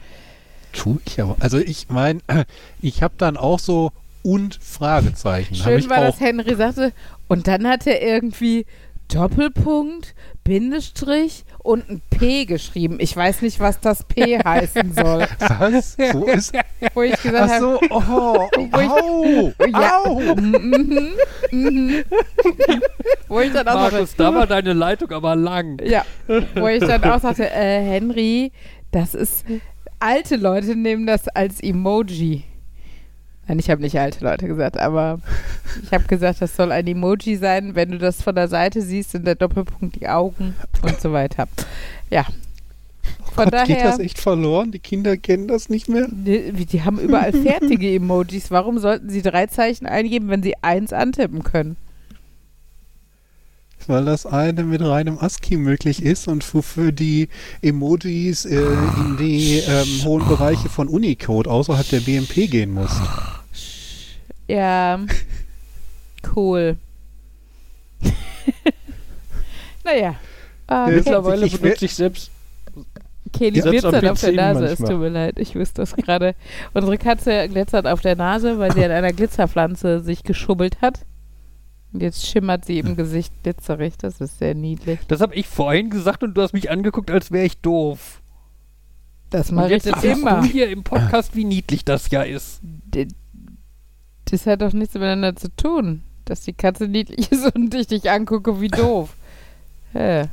Tu ich aber. Also ich meine, ich habe dann auch so und Fragezeichen. Schön war, dass Henry sagte, und dann hat er irgendwie Doppelpunkt, Bindestrich und ein P geschrieben. Ich weiß nicht, was das P heißen soll. Was? Wo ist. Wo ich gesagt Ach habe, so, oh, Wo ich- au, Ja. au. mhm, mhm. wo ich dann auch Markus, sagte, da war deine Leitung aber lang. ja, wo ich dann auch sagte, äh, Henry, das ist, alte Leute nehmen das als Emoji. Nein, ich habe nicht alte Leute gesagt, aber ich habe gesagt, das soll ein Emoji sein, wenn du das von der Seite siehst, sind der Doppelpunkt die Augen und so weiter. Ja. Von Gott, geht daher, das echt verloren? Die Kinder kennen das nicht mehr? die, die haben überall fertige Emojis. Warum sollten sie drei Zeichen eingeben, wenn sie eins antippen können? Weil das eine mit reinem ASCII möglich ist und wofür die Emojis äh, in die ähm, hohen Bereiche von Unicode außerhalb der BMP gehen muss. Ja, cool. naja. Ja, Mittlerweile ich- ich benutze ich selbst. Kelly glitzert auf der Nase, es manchmal. tut mir leid, ich wüsste das gerade. Unsere Katze glitzert auf der Nase, weil sie an einer Glitzerpflanze sich geschubbelt hat. Und jetzt schimmert sie im Gesicht glitzerig, das ist sehr niedlich. Das habe ich vorhin gesagt und du hast mich angeguckt, als wäre ich doof. Das mache ich jetzt immer. du hier im Podcast, wie niedlich das ja ist. Das hat doch nichts miteinander zu tun, dass die Katze niedlich ist und ich dich angucke wie doof. Hä?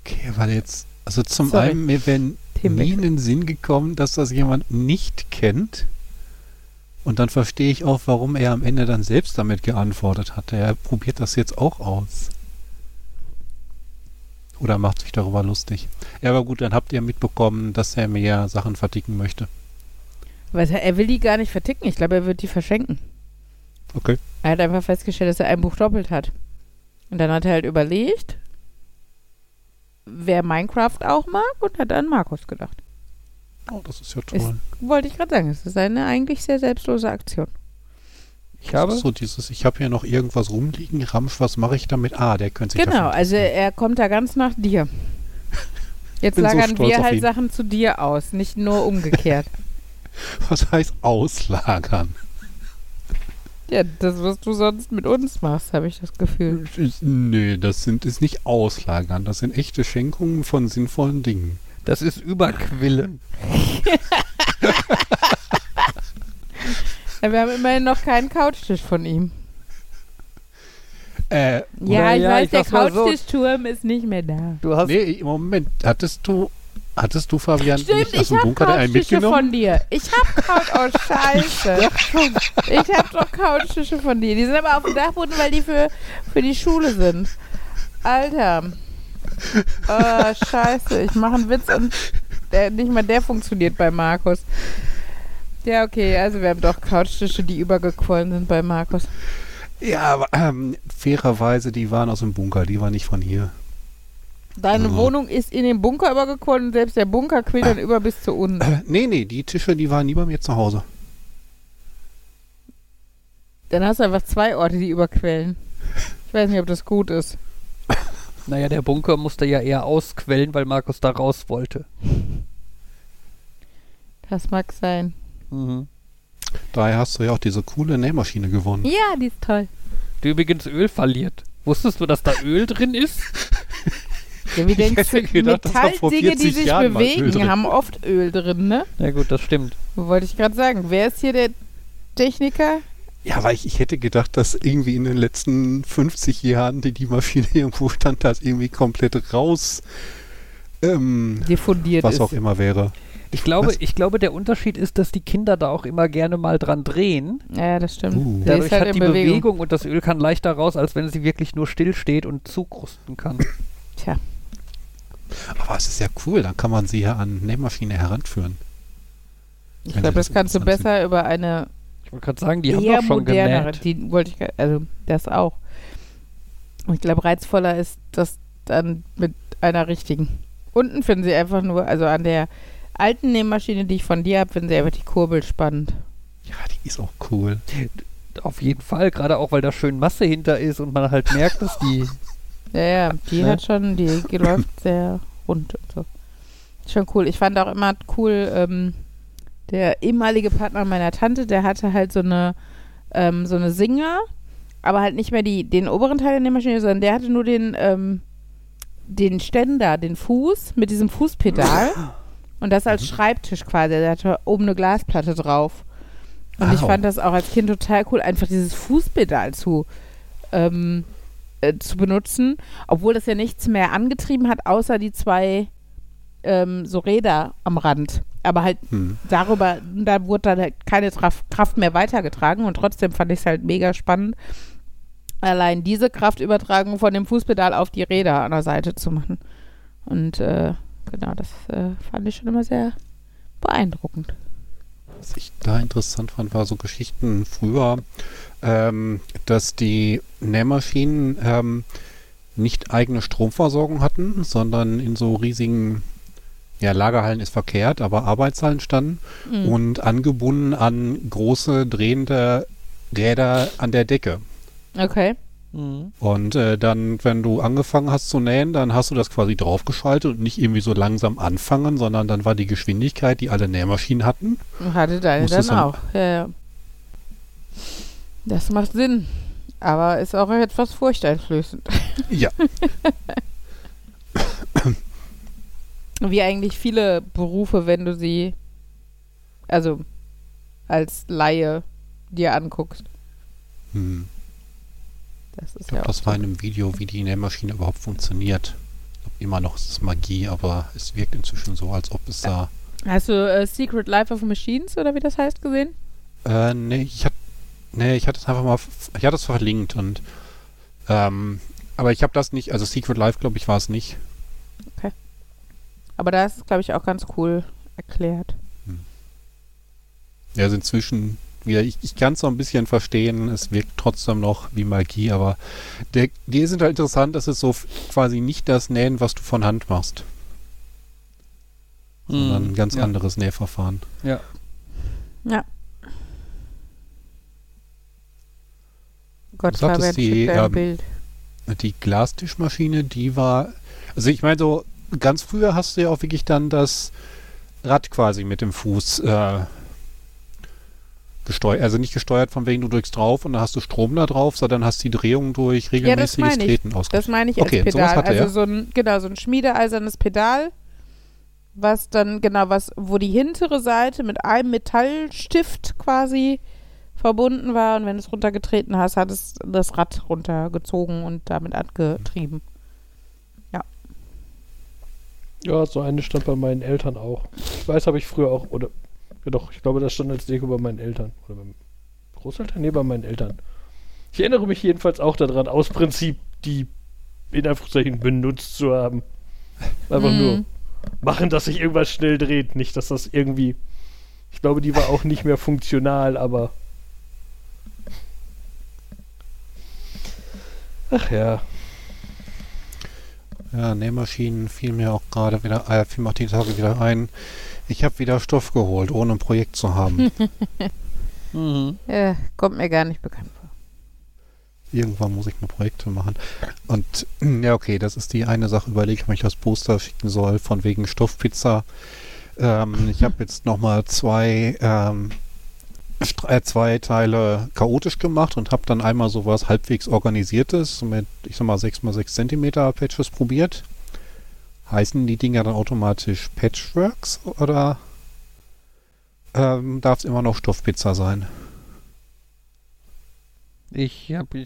Okay, weil jetzt, also zum Sorry. einen, mir wäre nie in den Sinn gekommen, dass das jemand nicht kennt. Und dann verstehe ich auch, warum er am Ende dann selbst damit geantwortet hat. Er probiert das jetzt auch aus. Oder macht sich darüber lustig. Ja, aber gut, dann habt ihr mitbekommen, dass er mehr Sachen verticken möchte. Weiß er, er will die gar nicht verticken. Ich glaube, er wird die verschenken. Okay. Er hat einfach festgestellt, dass er ein Buch doppelt hat. Und dann hat er halt überlegt, wer Minecraft auch mag und hat an Markus gedacht. Oh, das ist ja toll. Wollte ich gerade sagen, es ist eine eigentlich sehr selbstlose Aktion. Ich Das habe, ist so dieses, ich habe hier noch irgendwas rumliegen, Ramsch, was mache ich damit? Ah, der könnte sich Genau, also er kommt da ganz nach dir. Jetzt so lagern stolz wir halt. Sachen zu dir aus, nicht nur umgekehrt. Was heißt auslagern? ja, das, was du sonst mit uns machst, habe ich das Gefühl. Nö, das sind ist nicht auslagern. Das sind echte Schenkungen von sinnvollen Dingen. das ist Überquillen. Ja, wir haben immerhin noch keinen Couchtisch von ihm. Äh, Ja, ich ja, weiß, ich der mal so. Couchtischturm ist nicht mehr da. Du hast, nee, im Moment, hattest du, hattest du, Fabian, Stimmt, nicht aus ich dem Bunker einen mitgenommen? von dir. Ich habe Couch... Oh, scheiße. ich habe doch Couchtische von dir. Die sind aber auf dem Dachboden, weil die für, für die Schule sind. Alter. Oh, scheiße. Ich mache einen Witz und der, nicht mal der funktioniert bei Markus. Ja, okay, also wir haben doch Couchtische, die übergequollen sind bei Markus. Ja, aber ähm, fairerweise, die waren aus dem Bunker, die waren nicht von hier. Deine Mhm. Wohnung ist in den Bunker übergequollen und selbst der Bunker quillt dann über bis zu unten. Äh, nee, nee, die Tische, die waren nie bei mir zu Hause. Dann hast du einfach zwei Orte, die überquellen. Ich weiß nicht, ob das gut ist. Naja, der Bunker musste ja eher ausquellen, weil Markus da raus wollte. Das mag sein. Mhm. Daher hast du ja auch diese coole Nähmaschine gewonnen. Ja, die ist toll. Die übrigens Öl verliert. Wusstest du, dass da Öl drin ist? Ja, wie Ich denkst du, hätte gedacht, Metalldinge, die 40 sich Jahren bewegen, haben oft Öl drin, ne? Na gut, das stimmt. Wollte ich gerade sagen. Wer ist hier der Techniker? Ja, weil ich, ich hätte gedacht, dass irgendwie in den letzten 50 Jahren, die die Maschine irgendwo stand, das irgendwie komplett raus, ähm, Diffundiert was ist. auch immer wäre. Ich glaube, Was? ich glaube, der Unterschied ist, dass die Kinder da auch immer gerne mal dran drehen. Ja, das stimmt. Uh. Der Dadurch ist halt hat die Bewegung. Bewegung. und das Öl kann leichter raus, als wenn sie wirklich nur still steht und zukrusten kann. Tja, Aber es ist ja cool, dann kann man sie ja an Nähmaschine heranführen. ich glaube, das das kannst du besser über eine Ich wollte gerade sagen, die haben doch schon modernere, genäht. die wollte ich, also das auch. Und ich glaube, reizvoller ist das dann mit einer richtigen. Unten finden sie einfach nur, also an der alten Nähmaschine, die ich von dir habe, finden sie einfach die Kurbel spannend. Ja, die ist auch cool. Auf jeden Fall, gerade auch, weil da schön Masse hinter ist und man halt merkt, dass die. Ja, ja, die Ja. hat schon, die, läuft sehr rund und so. Schon cool. Ich fand auch immer cool, ähm, der ehemalige Partner meiner Tante, der hatte halt so eine, ähm, so eine Singer, aber halt nicht mehr die, den oberen Teil der Nähmaschine, sondern der hatte nur den, ähm, den Ständer, den Fuß mit diesem Fußpedal und das als Schreibtisch quasi. Der hatte oben eine Glasplatte drauf. Und ich Au. fand das auch als Kind total cool, einfach dieses Fußpedal zu, ähm, äh, zu benutzen, obwohl das ja nichts mehr angetrieben hat, außer die zwei ähm, so Räder am Rand. Aber halt Hm. darüber, da wurde dann halt keine Traf Kraft mehr weitergetragen und trotzdem fand ich es halt mega spannend, allein diese Kraftübertragung von dem Fußpedal auf die Räder an der Seite zu machen. Und äh, genau, das äh, fand ich schon immer sehr beeindruckend. Was ich da interessant fand, war so Geschichten früher, ähm, dass die Nähmaschinen ähm, nicht eigene Stromversorgung hatten, sondern in so riesigen, ja, Lagerhallen ist verkehrt, aber Arbeitshallen standen Mhm. und angebunden an große drehende Räder an der Decke. Okay. Mhm. Und äh, dann, wenn du angefangen hast zu nähen, dann hast du das quasi draufgeschaltet und nicht irgendwie so langsam anfangen, sondern dann war die Geschwindigkeit, die alle Nähmaschinen hatten. Hatte deine dann- auch. Ja, ja. Das macht Sinn. Aber ist auch etwas furchteinflößend. Ja. Wie eigentlich viele Berufe, wenn du sie, also als Laie dir anguckst. Hm. Das ist Ich ja glaube, auch das so. war in einem Video, wie die Nähmaschine überhaupt funktioniert. Ich glaube, immer noch ist es Magie, aber es wirkt inzwischen so, als ob es da. Hast du äh, Secret Life of Machines oder wie das heißt gesehen? Äh, nee, ich hatte. Nee, ich hatte es einfach mal. Ich hatte es verlinkt und. Ähm, aber ich habe das nicht. Also Secret Life, glaube ich, war es nicht. Aber da ist es, glaube ich, auch ganz cool erklärt. Ja, also inzwischen. Wieder, ich, ich kann es so ein bisschen verstehen, es wirkt trotzdem noch wie Magie, aber der, die sind halt interessant, dass es so quasi nicht das Nähen, was du von Hand machst, sondern ein ganz ja. anderes Nähverfahren. Ja. Ja. Gott, Du sagtest die, ähm. Die Glastischmaschine, die war. Also ich meine, so ganz früher hast du ja auch wirklich dann das Rad quasi mit dem Fuß äh, gesteuert. Also nicht gesteuert von wegen du drückst drauf und dann hast du Strom da drauf, sondern hast die Drehung durch regelmäßiges ich. Treten Das ausgeführt. meine ich Okay, als sowas Pedal. hatte also er. so ein, genau, so ein schmiedeeisernes Pedal, was dann, genau, was, wo die hintere Seite mit einem Metallstift quasi verbunden war und wenn du es runtergetreten hast, hat es das Rad runtergezogen und damit angetrieben. Ja, so eine stand bei meinen Eltern auch. Ich weiß, habe ich früher auch, oder, ja doch, ich glaube, das stand als Deko bei meinen Eltern. Oder beim Großeltern? Nee, bei meinen Eltern. Ich erinnere mich jedenfalls auch daran, aus Prinzip die in Anführungszeichen benutzt zu haben. Einfach Mhm. nur machen, dass sich irgendwas schnell dreht. Nicht, dass das irgendwie. Ich glaube, die war auch nicht mehr funktional, aber. Ach ja. Ja, Nähmaschinen fiel mir auch gerade wieder, äh, fiel mir auch die Tage wieder ein. Ich habe wieder Stoff geholt, ohne ein Projekt zu haben. Mhm. Ja, kommt mir gar nicht bekannt vor. Irgendwann muss ich mal Projekte machen. Und ja, okay, das ist die eine Sache. Überlege ich, ob ich das Poster schicken soll, von wegen Stoffpizza. Ähm, ich habe jetzt nochmal zwei, ähm, äh, zwei Teile chaotisch gemacht und habe dann einmal sowas halbwegs organisiertes mit, ich sag mal, 6x6 Zentimeter Patches probiert. Heißen die Dinger dann automatisch Patchworks oder ähm, darf es immer noch Stoffpizza sein? Ich habe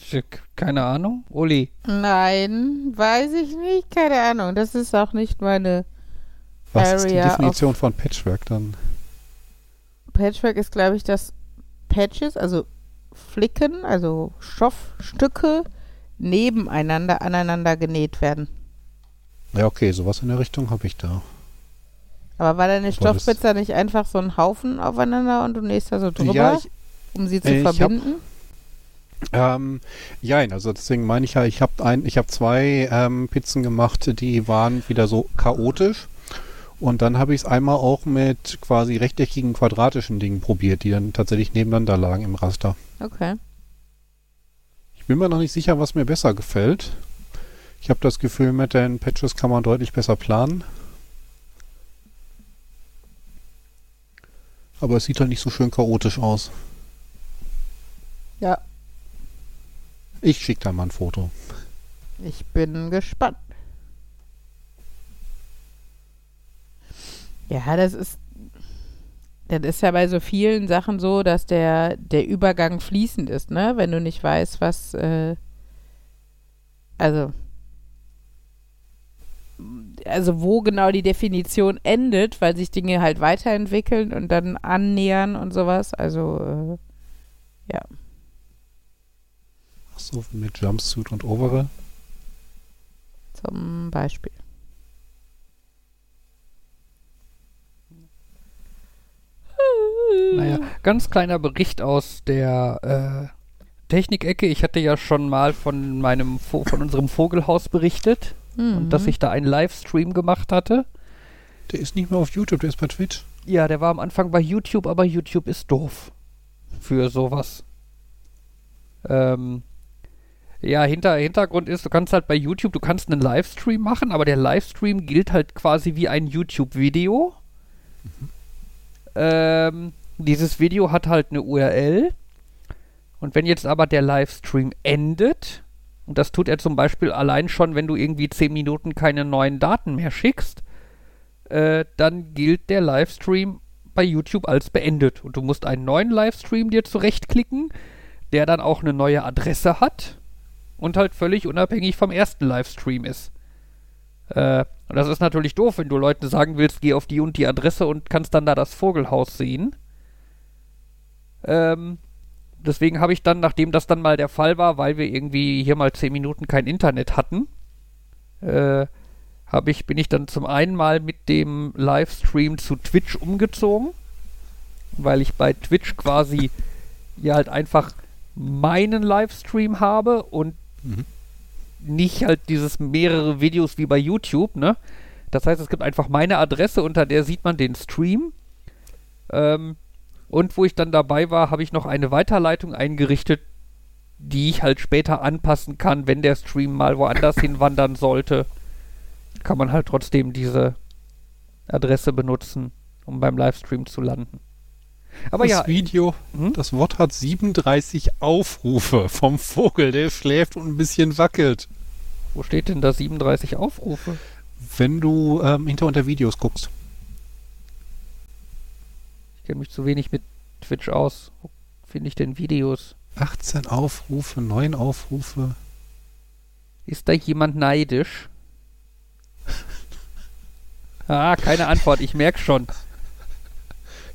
keine Ahnung. Uli. Nein, weiß ich nicht. Keine Ahnung. Das ist auch nicht meine Was ist die Area of- Definition von Patchwork dann? Patchwork ist, glaube ich, dass Patches, also Flicken, also Stoffstücke nebeneinander aneinander genäht werden. Ja, okay, sowas in der Richtung habe ich da. Aber war deine Stoffpizza nicht einfach so ein Haufen aufeinander und du nähst da so drüber, Ja, ich, um sie zu äh, ich hab- verbinden? ähm, jein, also deswegen meine ich ja, ich habe ein, ich habe zwei ähm, Pizzen gemacht, die waren wieder so chaotisch. Und dann habe ich es einmal auch mit quasi rechteckigen, quadratischen Dingen probiert, die dann tatsächlich nebeneinander lagen im Raster. Okay. Ich bin mir noch nicht sicher, was mir besser gefällt. Ich habe das Gefühl, mit den Patches kann man deutlich besser planen. Aber es sieht halt nicht so schön chaotisch aus. Ja, Ich schicke da mal ein Foto. ich bin gespannt. Ja, das ist. Das ist ja bei so vielen Sachen so, dass der, der Übergang fließend ist, ne? Wenn du nicht weißt, was. Äh, also. Also, wo genau die Definition endet, weil sich Dinge halt weiterentwickeln und dann annähern und sowas. Also, äh, ja. Ach so, mit Jumpsuit und Overall. Zum Beispiel. Naja, ganz kleiner Bericht aus der äh, Technikecke. Ich hatte ja schon mal von meinem Vo von unserem Vogelhaus berichtet und dass Mhm. ich da einen Livestream gemacht hatte. Der ist nicht mehr auf YouTube, der ist bei Twitch. Ja, der war am Anfang bei YouTube, aber YouTube ist doof für sowas. Ähm, ja, hinter, Hintergrund ist, du kannst halt bei YouTube, du kannst einen Livestream machen, aber der Livestream gilt halt quasi wie ein YouTube-Video. Ähm, dieses Video hat halt eine URL. Und wenn jetzt aber der Livestream endet, und das tut er zum Beispiel allein schon, wenn du irgendwie 10 Minuten keine neuen Daten mehr schickst, äh, dann gilt der Livestream bei YouTube als beendet. Und du musst einen neuen Livestream dir zurechtklicken, der dann auch eine neue Adresse hat und halt völlig unabhängig vom ersten Livestream ist. Äh, und das ist natürlich doof, wenn du Leuten sagen willst, geh auf die und die Adresse und kannst dann da das Vogelhaus sehen. Ähm, deswegen habe ich dann, nachdem das dann mal der Fall war, weil wir irgendwie hier mal 10 Minuten kein Internet hatten, äh, ich, bin ich dann zum einen mal mit dem Livestream zu Twitch umgezogen, weil ich bei Twitch quasi ja halt einfach meinen Livestream habe und Mhm. Nicht halt dieses mehrere Videos wie bei YouTube, ne? Das heißt, es gibt einfach meine Adresse, unter der sieht man den Stream. Ähm, und wo ich dann dabei war, habe ich noch eine Weiterleitung eingerichtet, die ich halt später anpassen kann, wenn der Stream mal woanders hinwandern sollte. Kann man halt trotzdem diese Adresse benutzen, um beim Livestream zu landen. Aber das ja, Video, hm? das Wort hat 37 Aufrufe vom Vogel, der schläft und ein bisschen wackelt. wo steht denn da 37 Aufrufe? Wenn du ähm, hinter unter Videos guckst. Ich kenne mich zu wenig mit Twitch aus. Wo finde ich denn Videos? 18 Aufrufe, 9 Aufrufe. Ist da jemand neidisch? ah, keine Antwort, ich merke schon.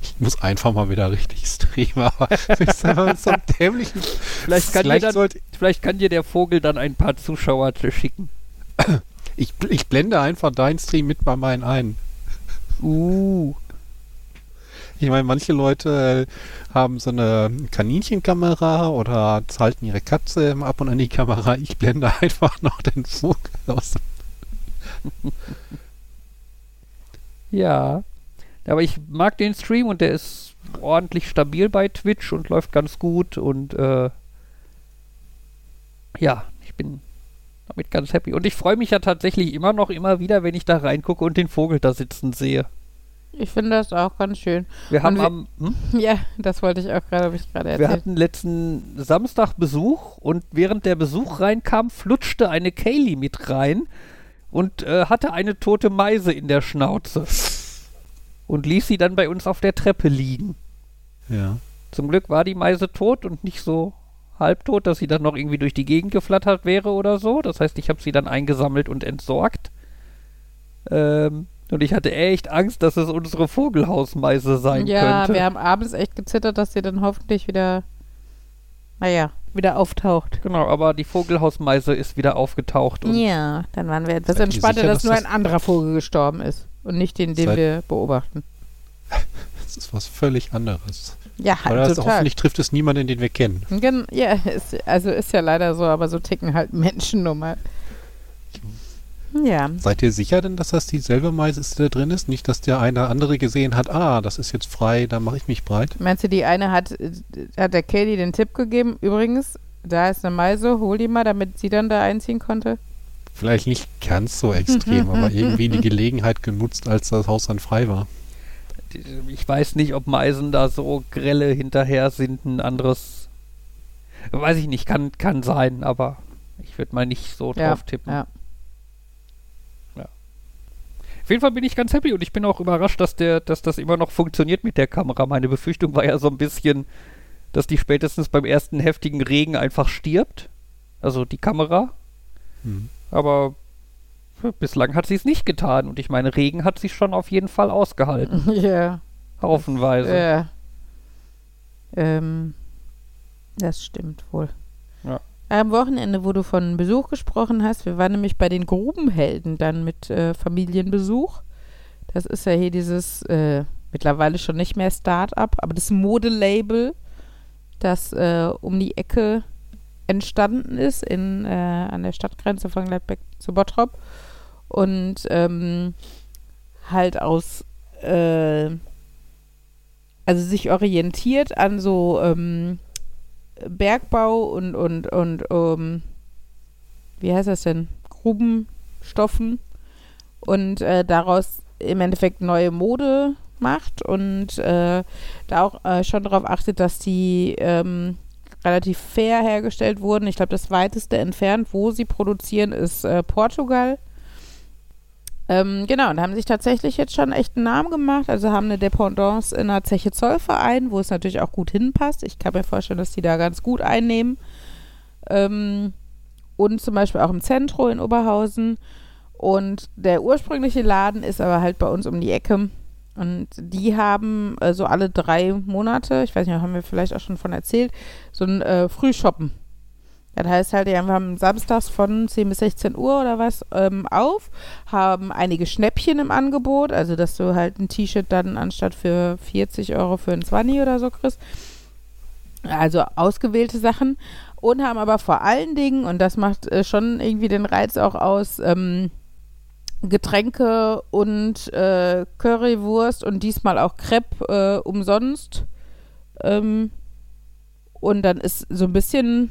Ich muss einfach mal wieder richtig streamen, aber bist einfach mit so einem dämlichen. Vielleicht kann, dir Vielleicht dann, sollte, vielleicht kann dir der Vogel dann ein paar Zuschauer schicken. ich, ich blende einfach deinen Stream mit bei meinen ein. Uh. Ich meine, manche Leute äh, haben so eine Kaninchenkamera oder halten ihre Katze ab und an die Kamera. Ich blende einfach noch den Vogel aus. Ja. Aber ich mag den Stream und der ist ordentlich stabil bei Twitch und läuft ganz gut und äh, ja, ich bin damit ganz happy. Und ich freue mich ja tatsächlich immer noch immer wieder, wenn ich da reingucke und den Vogel da sitzen sehe. Ich finde das auch ganz schön. Wir haben wir- am, hm? Ja, das wollte ich auch gerade, habe ich gerade wir erzählt. hatten letzten Samstag Besuch und während der Besuch reinkam, flutschte eine Kaylee mit rein und äh, hatte eine tote Meise in der Schnauze. Und ließ sie dann bei uns auf der Treppe liegen. Ja. Zum Glück war die Meise tot und nicht so halbtot, dass sie dann noch irgendwie durch die Gegend geflattert wäre oder so. Das heißt, ich habe sie dann eingesammelt und entsorgt. Ähm, und ich hatte echt Angst, dass es unsere Vogelhausmeise sein ja, könnte. wir haben abends echt gezittert, dass sie dann hoffentlich wieder, naja, wieder auftaucht. Genau, aber die Vogelhausmeise ist wieder aufgetaucht. Und Ja, dann waren wir etwas entspannter, sicher, dass dass nur ein anderer Vogel gestorben ist und nicht den, den Seid- wir beobachten. Das ist was völlig anderes. Ja, Aber das, total. hoffentlich trifft es niemanden, den wir kennen. Gen ja, ist, also ist ja leider so, aber so ticken halt Menschen nun mal. Ja, Seid ihr sicher denn, dass das dieselbe Meise ist, die da drin ist? Nicht, dass der eine andere gesehen hat, ah, das ist jetzt frei, da mache ich mich breit. meinst du, die eine hat, hat der Katie den Tipp gegeben, übrigens, da ist eine Meise, hol die mal, damit sie dann da einziehen konnte? Vielleicht nicht ganz so extrem, aber irgendwie die Gelegenheit genutzt, als das Haus dann frei war. ich weiß nicht, ob Meisen da so grelle hinterher sind. Ein anderes. Weiß ich nicht, kann, kann sein, aber ich würde mal nicht so Ja, drauf tippen. ja. Auf jeden Fall bin ich ganz happy und ich bin auch überrascht, dass, der, dass das immer noch funktioniert mit der Kamera. Meine Befürchtung war ja so ein bisschen, dass die spätestens beim ersten heftigen Regen einfach stirbt. Also die Kamera. Hm. Aber bislang hat sie es nicht getan. Und ich meine, Regen hat sie schon auf jeden Fall ausgehalten. Ja, Haufenweise. ja. Ähm, das stimmt wohl. Ja. Am Wochenende, wo du von Besuch gesprochen hast, wir waren nämlich bei den Grubenhelden dann mit äh, Familienbesuch. Das ist ja hier dieses äh, mittlerweile schon nicht mehr Start-up, aber das Modelabel, das äh, um die Ecke entstanden ist in, äh, an der Stadtgrenze von Gladbeck zu Bottrop und ähm, halt aus äh, also sich orientiert an so ähm, Bergbau und, und, und ähm, wie heißt das denn? Grubenstoffen und äh, daraus im Endeffekt neue Mode macht und äh, da auch äh, schon darauf achtet, dass die ähm, relativ fair hergestellt wurden. Ich glaube, das weiteste entfernt, wo sie produzieren, ist äh, Portugal. Ähm, genau, und haben sich tatsächlich jetzt schon echt einen Namen gemacht. Also haben eine Dependance in der Zeche Zollverein, wo es natürlich auch gut hinpasst. Ich kann mir vorstellen, dass die da ganz gut einnehmen. Ähm, und zum Beispiel auch im Zentrum in Oberhausen. Und der ursprüngliche Laden ist aber halt bei uns um die Ecke. Und die haben äh, so alle drei Monate, ich weiß nicht, haben wir vielleicht auch schon von erzählt, so ein äh, Frühshoppen. Das heißt halt, die haben samstags von 10 bis 16 Uhr oder was ähm, auf, haben einige Schnäppchen im Angebot, also dass du halt ein T-Shirt dann anstatt für 40 Euro für ein 20 oder so kriegst. Also ausgewählte Sachen und haben aber vor allen Dingen, und das macht äh, schon irgendwie den Reiz auch aus, ähm, Getränke und äh, Currywurst und diesmal auch Crepe äh, umsonst. Ähm, und dann ist so ein bisschen,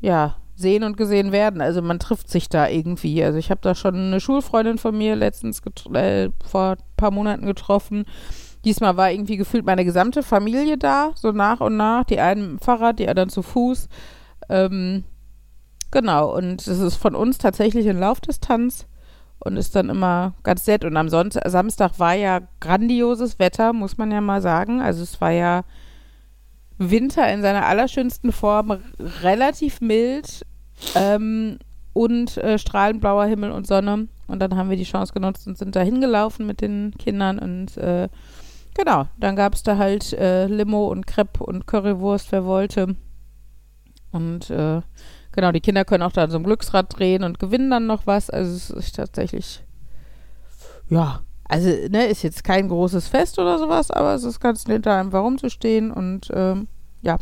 ja, sehen und gesehen werden. Also man trifft sich da irgendwie. Also ich habe da schon eine Schulfreundin von mir letztens äh, vor ein paar Monaten getroffen. Diesmal war irgendwie gefühlt meine gesamte Familie da, so nach und nach. Die einen mit dem Fahrrad, die anderen zu Fuß. Ähm, genau, und es ist von uns tatsächlich in Laufdistanz und ist dann immer ganz nett. Und am Sonntag, Samstag war ja grandioses Wetter, muss man ja mal sagen. Also es war ja Winter in seiner allerschönsten Form, relativ mild ähm, und äh, strahlend blauer Himmel und Sonne. Und dann haben wir die Chance genutzt und sind da hingelaufen mit den Kindern und äh, genau, dann gab es da halt äh, Limo und Crepe und Currywurst, wer wollte. Und äh, genau, die Kinder können auch da so einem Glücksrad drehen und gewinnen dann noch was. Also es ist tatsächlich, ja, also ne, ist jetzt kein großes Fest oder sowas, aber es ist ganz nett, da einfach rumzustehen und ähm, ja.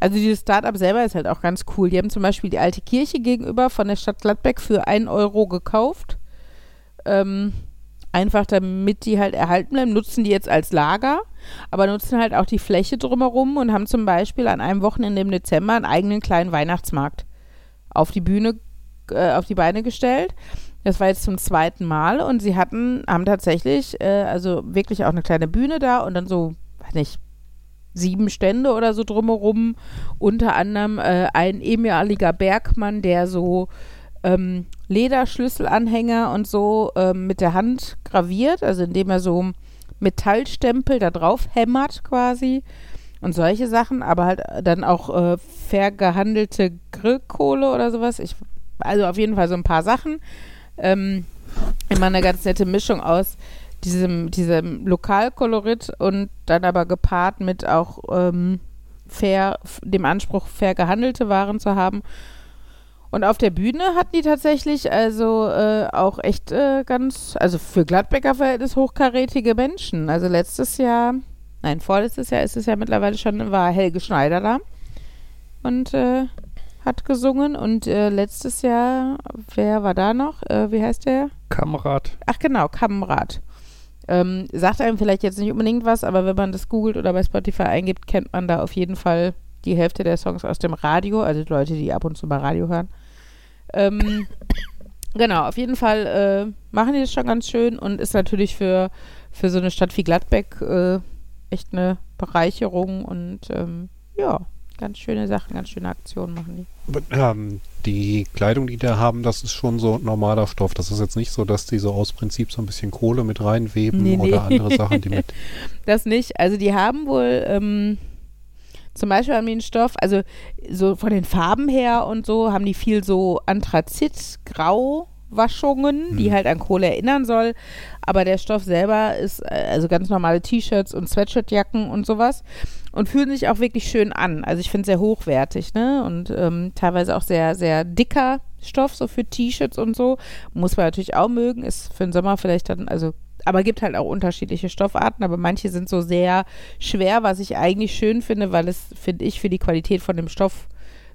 Also dieses Startup selber ist halt auch ganz cool. Die haben zum Beispiel die alte Kirche gegenüber von der Stadt Gladbeck für 1 Euro gekauft. ähm, einfach damit die halt erhalten bleiben, nutzen die jetzt als Lager, aber nutzen halt auch die Fläche drumherum und haben zum Beispiel an einem Wochenende im Dezember einen eigenen kleinen Weihnachtsmarkt auf die Bühne, äh, auf die Beine gestellt. Das war jetzt zum zweiten Mal und sie hatten, haben tatsächlich, äh, also wirklich auch eine kleine Bühne da und dann so, weiß nicht, sieben Stände oder so drumherum. Unter anderem äh, ein ehemaliger Bergmann, der so ähm, Lederschlüsselanhänger und so ähm, mit der Hand graviert, also indem er so Metallstempel da drauf hämmert quasi und solche Sachen, aber halt dann auch äh, fair gehandelte Grillkohle oder sowas. Ich, also auf jeden Fall so ein paar Sachen. Ähm, immer eine ganz nette Mischung aus diesem, diesem Lokalkolorit und dann aber gepaart mit auch ähm, fair, dem Anspruch, fair gehandelte Waren zu haben. Und auf der Bühne hatten die tatsächlich also äh, auch echt äh, ganz, also für Gladbecker Verhältnis hochkarätige Menschen. Also letztes Jahr, nein, vorletztes Jahr ist es ja mittlerweile schon, war Helge Schneider da und äh, hat gesungen. Und äh, letztes Jahr, wer war da noch? Äh, wie heißt der? Kamerad. Ach genau, Kamrat. Ähm, sagt einem vielleicht jetzt nicht unbedingt was, aber wenn man das googelt oder bei Spotify eingibt, kennt man da auf jeden Fall die Hälfte der Songs aus dem Radio, also die Leute, die ab und zu mal Radio hören. Ähm, genau, auf jeden Fall äh, machen die das schon ganz schön und ist natürlich für, für so eine Stadt wie Gladbeck äh, echt eine Bereicherung und ähm, ja, ganz schöne Sachen, ganz schöne Aktionen machen die. Ähm, die Kleidung, die da haben, das ist schon so normaler Stoff. Das ist jetzt nicht so, dass die so aus Prinzip so ein bisschen Kohle mit reinweben Nee, oder nee. andere Sachen, die mit. Das nicht. Also die haben wohl ähm, zum Beispiel haben die einen Stoff, also so von den Farben her und so, haben die viel so Anthrazit-Grau. Waschungen, die halt an Kohle erinnern soll, aber der Stoff selber ist äh, also ganz normale T-Shirts und Sweatshirtjacken und sowas und fühlen sich auch wirklich schön an. Also ich finde es sehr hochwertig, ne? Und ähm, teilweise auch sehr, sehr dicker Stoff, so für T-Shirts und so. Muss man natürlich auch mögen, ist für den Sommer vielleicht dann, also, aber gibt halt auch unterschiedliche Stoffarten, aber manche sind so sehr schwer, was ich eigentlich schön finde, weil es, finde ich, für die Qualität von dem Stoff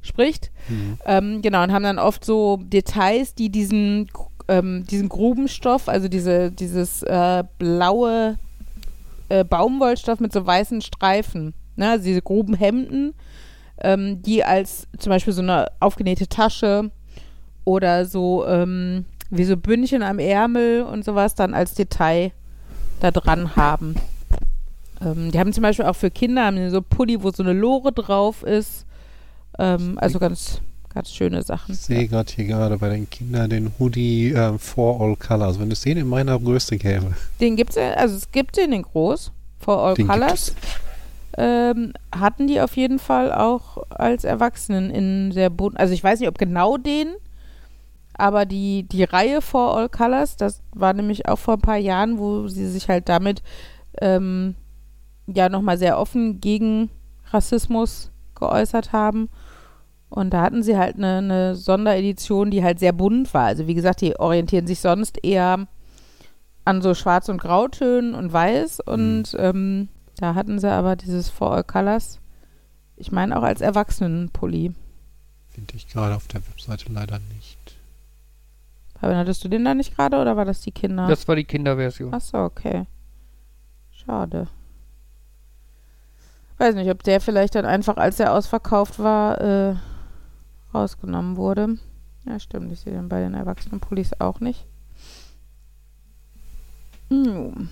spricht. Mhm. Ähm, genau, und haben dann oft so Details, die diesen, ähm, diesen Grubenstoff, also diese, dieses äh, blaue äh, Baumwollstoff mit so weißen Streifen, ne, also diese Grubenhemden, ähm, die als zum Beispiel so eine aufgenähte Tasche oder so ähm, wie so Bündchen am Ärmel und sowas dann als Detail da dran haben. Ähm, die haben zum Beispiel auch für Kinder haben so Pulli, wo so eine Lore drauf ist. Ähm, also ganz, ganz schöne Sachen. Ich sehe gerade hier gerade bei den Kindern den Hoodie ähm, for all colors. Wenn es den in meiner Größe gäbe. Den gibt's, ja- also es gibt den in groß, for all Den gibt colors. Ähm, hatten die auf jeden Fall auch als Erwachsenen in sehr bunt. Also ich weiß nicht, ob genau den, aber die, die Reihe For All Colors, das war nämlich auch vor ein paar Jahren, wo sie sich halt damit ähm, ja nochmal sehr offen gegen Rassismus geäußert haben. Und da hatten sie halt eine, eine Sonderedition, die halt sehr bunt war. Also wie gesagt, die orientieren sich sonst eher an so Schwarz- und Grautönen und Weiß. Und ähm, da hatten sie aber dieses For All Colors, ich meine auch als Erwachsenenpulli. Finde ich gerade auf der Webseite leider nicht. Fabian, hattest du den da nicht gerade oder war das die Kinder? Das war die Kinderversion. Achso, okay. Schade. Weiß nicht, ob der vielleicht dann einfach, als er ausverkauft war, äh, rausgenommen wurde. Ja, stimmt. Ich sehe den bei den Erwachsenenpullis auch nicht. Hm.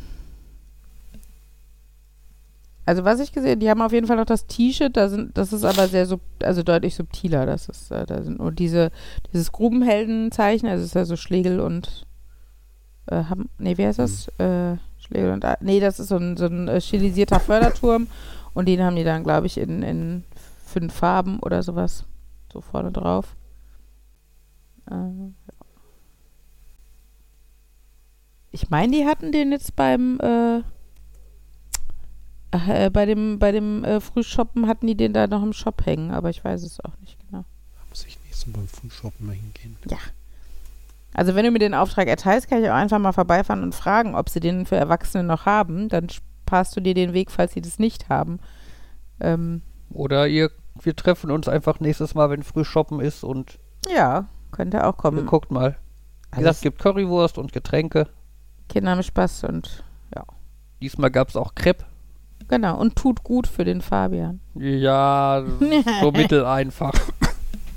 Also was ich gesehen, die haben auf jeden Fall noch das T-Shirt, da sind, das ist aber sehr sub, also deutlich subtiler. Das ist, äh, da sind nur diese, dieses Grubenheldenzeichen, also es ist ja so Schlegel und äh, haben, nee, wie heißt das? Äh, Schlegel und nee, das ist so ein, so ein äh, stilisierter Förderturm und den haben die dann, glaube ich, in, in fünf Farben oder sowas so vorne drauf. Äh, ja. Ich meine, die hatten den jetzt beim äh, äh, bei dem bei dem äh, Frühshoppen hatten die den da noch im Shop hängen, aber ich weiß es auch nicht genau. Da muss ich nächstes Mal beim Frühshoppen mal hingehen. Also wenn du mir den Auftrag erteilst, kann ich auch einfach mal vorbeifahren und fragen, ob sie den für Erwachsene noch haben. Dann sparst du dir den Weg, falls sie das nicht haben. Ähm, Oder ihr, wir treffen uns einfach nächstes Mal, wenn früh shoppen ist und ja, könnte auch kommen. guckt mal. Wie gesagt, es gibt Currywurst und Getränke. Kinder haben Spaß und Diesmal gab es auch Crepe. genau. Und tut gut für den Fabian. Ja, so mitteleinfach.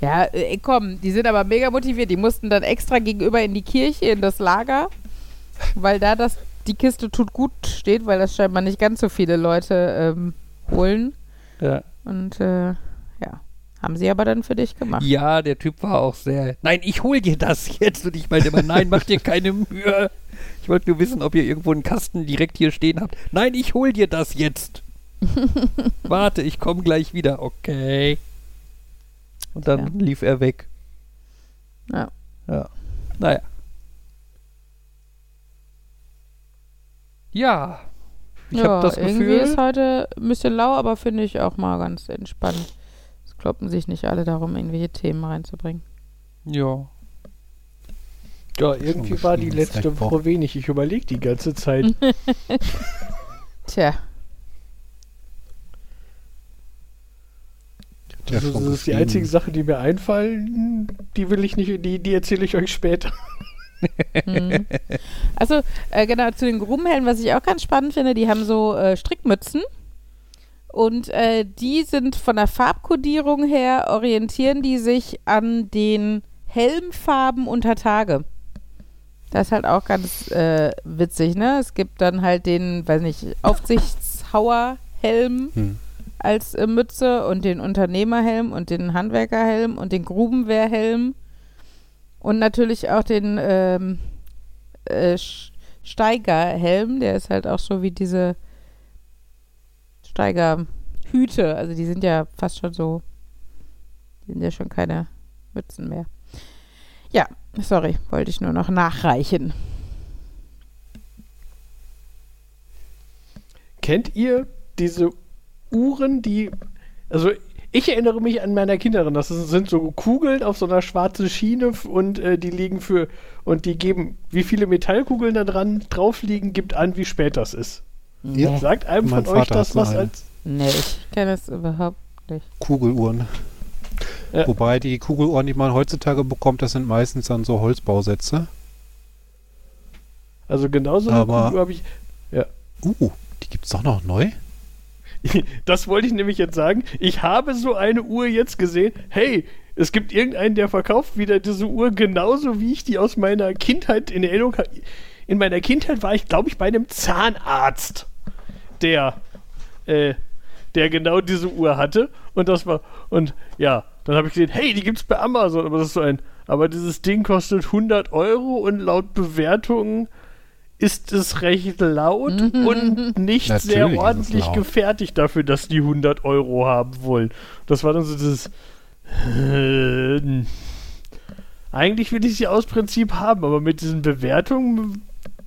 Ja, äh, komm, die sind aber mega motiviert. Die mussten dann extra gegenüber in die Kirche, in das Lager, weil da das, die Kiste tut gut steht, weil das scheinbar nicht ganz so viele Leute ähm, holen. Ja. Und äh, ja, haben sie aber dann für dich gemacht. ja, der Typ war auch sehr. Nein, ich hol dir das jetzt. Und ich meinte immer, nein, mach dir keine Mühe. Ich wollte nur wissen, ob ihr irgendwo einen Kasten direkt hier stehen habt. Nein, ich hol dir das jetzt. Warte, ich komme gleich wieder. Okay. Und dann Ja. lief er weg. Ja. Ja. Naja. Ja. Ich ja, habe das irgendwie Gefühl. ist heute ein bisschen lau, aber finde ich auch mal ganz entspannt. Kloppen sich nicht alle darum, irgendwelche Themen reinzubringen. Ja. Ja, irgendwie war die letzte Woche wenig. Ich überlege die ganze Zeit. Tja, Ja, das, ist- schon das ist die einzige Sache, die mir einfallen. Die will ich nicht, die, die erzähle ich euch später. Mhm. Also, äh, genau, zu den Grubenhelden, was ich auch ganz spannend finde, die haben so äh, Strickmützen. Und äh, die sind von der Farbkodierung her, orientieren die sich an den Helmfarben unter Tage. Das ist halt auch ganz äh, witzig, ne? Es gibt dann halt den, weiß nicht, Aufsichtshauerhelm Hm. als äh, Mütze und den Unternehmerhelm und den Handwerkerhelm und den Grubenwehrhelm und natürlich auch den ähm, äh, Steigerhelm, der ist halt auch so wie diese Steigerhüte, also die sind ja fast schon so, die sind ja schon keine Mützen mehr. Ja, sorry, wollte ich nur noch nachreichen. Kennt ihr diese Uhren, die. Also, ich erinnere mich an meiner Kindheit, das sind so Kugeln auf so einer schwarzen Schiene und äh, die liegen für. Und die geben, wie viele Metallkugeln da dran drauf liegen, gibt an, wie spät das ist. Ja. Sagt einem Mein von euch Vater das hat so was eine. als. Nee, ich kenne es überhaupt nicht. Kugeluhren. Ja. Wobei die Kugeluhren, die man heutzutage bekommt, das sind meistens dann so Holzbausätze. Also genauso eine Aber- Kugel habe ich. Uh, die gibt's doch noch neu? Das wollte ich nämlich jetzt sagen. Ich habe so eine Uhr jetzt gesehen. Hey, es gibt irgendeinen, der verkauft wieder diese Uhr genauso, wie ich die aus meiner Kindheit in Erinnerung habe. In meiner Kindheit war ich, glaube ich, bei einem Zahnarzt, der, äh, der genau diese Uhr hatte. Und das war, und ja, dann habe ich gesehen, hey, die gibt's bei Amazon. Aber das ist so ein, aber dieses Ding kostet 100 Euro und laut Bewertungen ist es recht laut und nicht Natürlich sehr ordentlich gefertigt dafür, dass die 100 Euro haben wollen. Das war dann so dieses. Äh, eigentlich will ich sie aus Prinzip haben, aber mit diesen Bewertungen,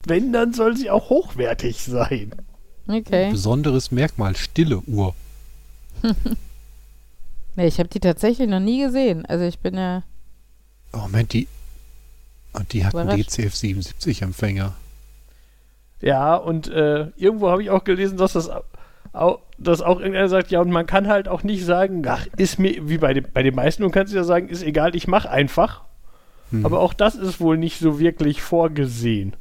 wenn, dann soll sie auch hochwertig sein. Okay. Besonderes Merkmal, stille Uhr. Nee, ich habe die tatsächlich noch nie gesehen. Also ich bin ja. Oh, Moment, die. Und die hat einen. DCF 77 Empfänger. Ja, und äh, irgendwo habe ich auch gelesen, dass das auch, dass auch irgendeiner sagt, ja, und man kann halt auch nicht sagen, ach, ist mir, wie bei, den bei den meisten, du kannst ja sagen, ist egal, ich mache einfach. Hm, Aber auch das ist wohl nicht so wirklich vorgesehen.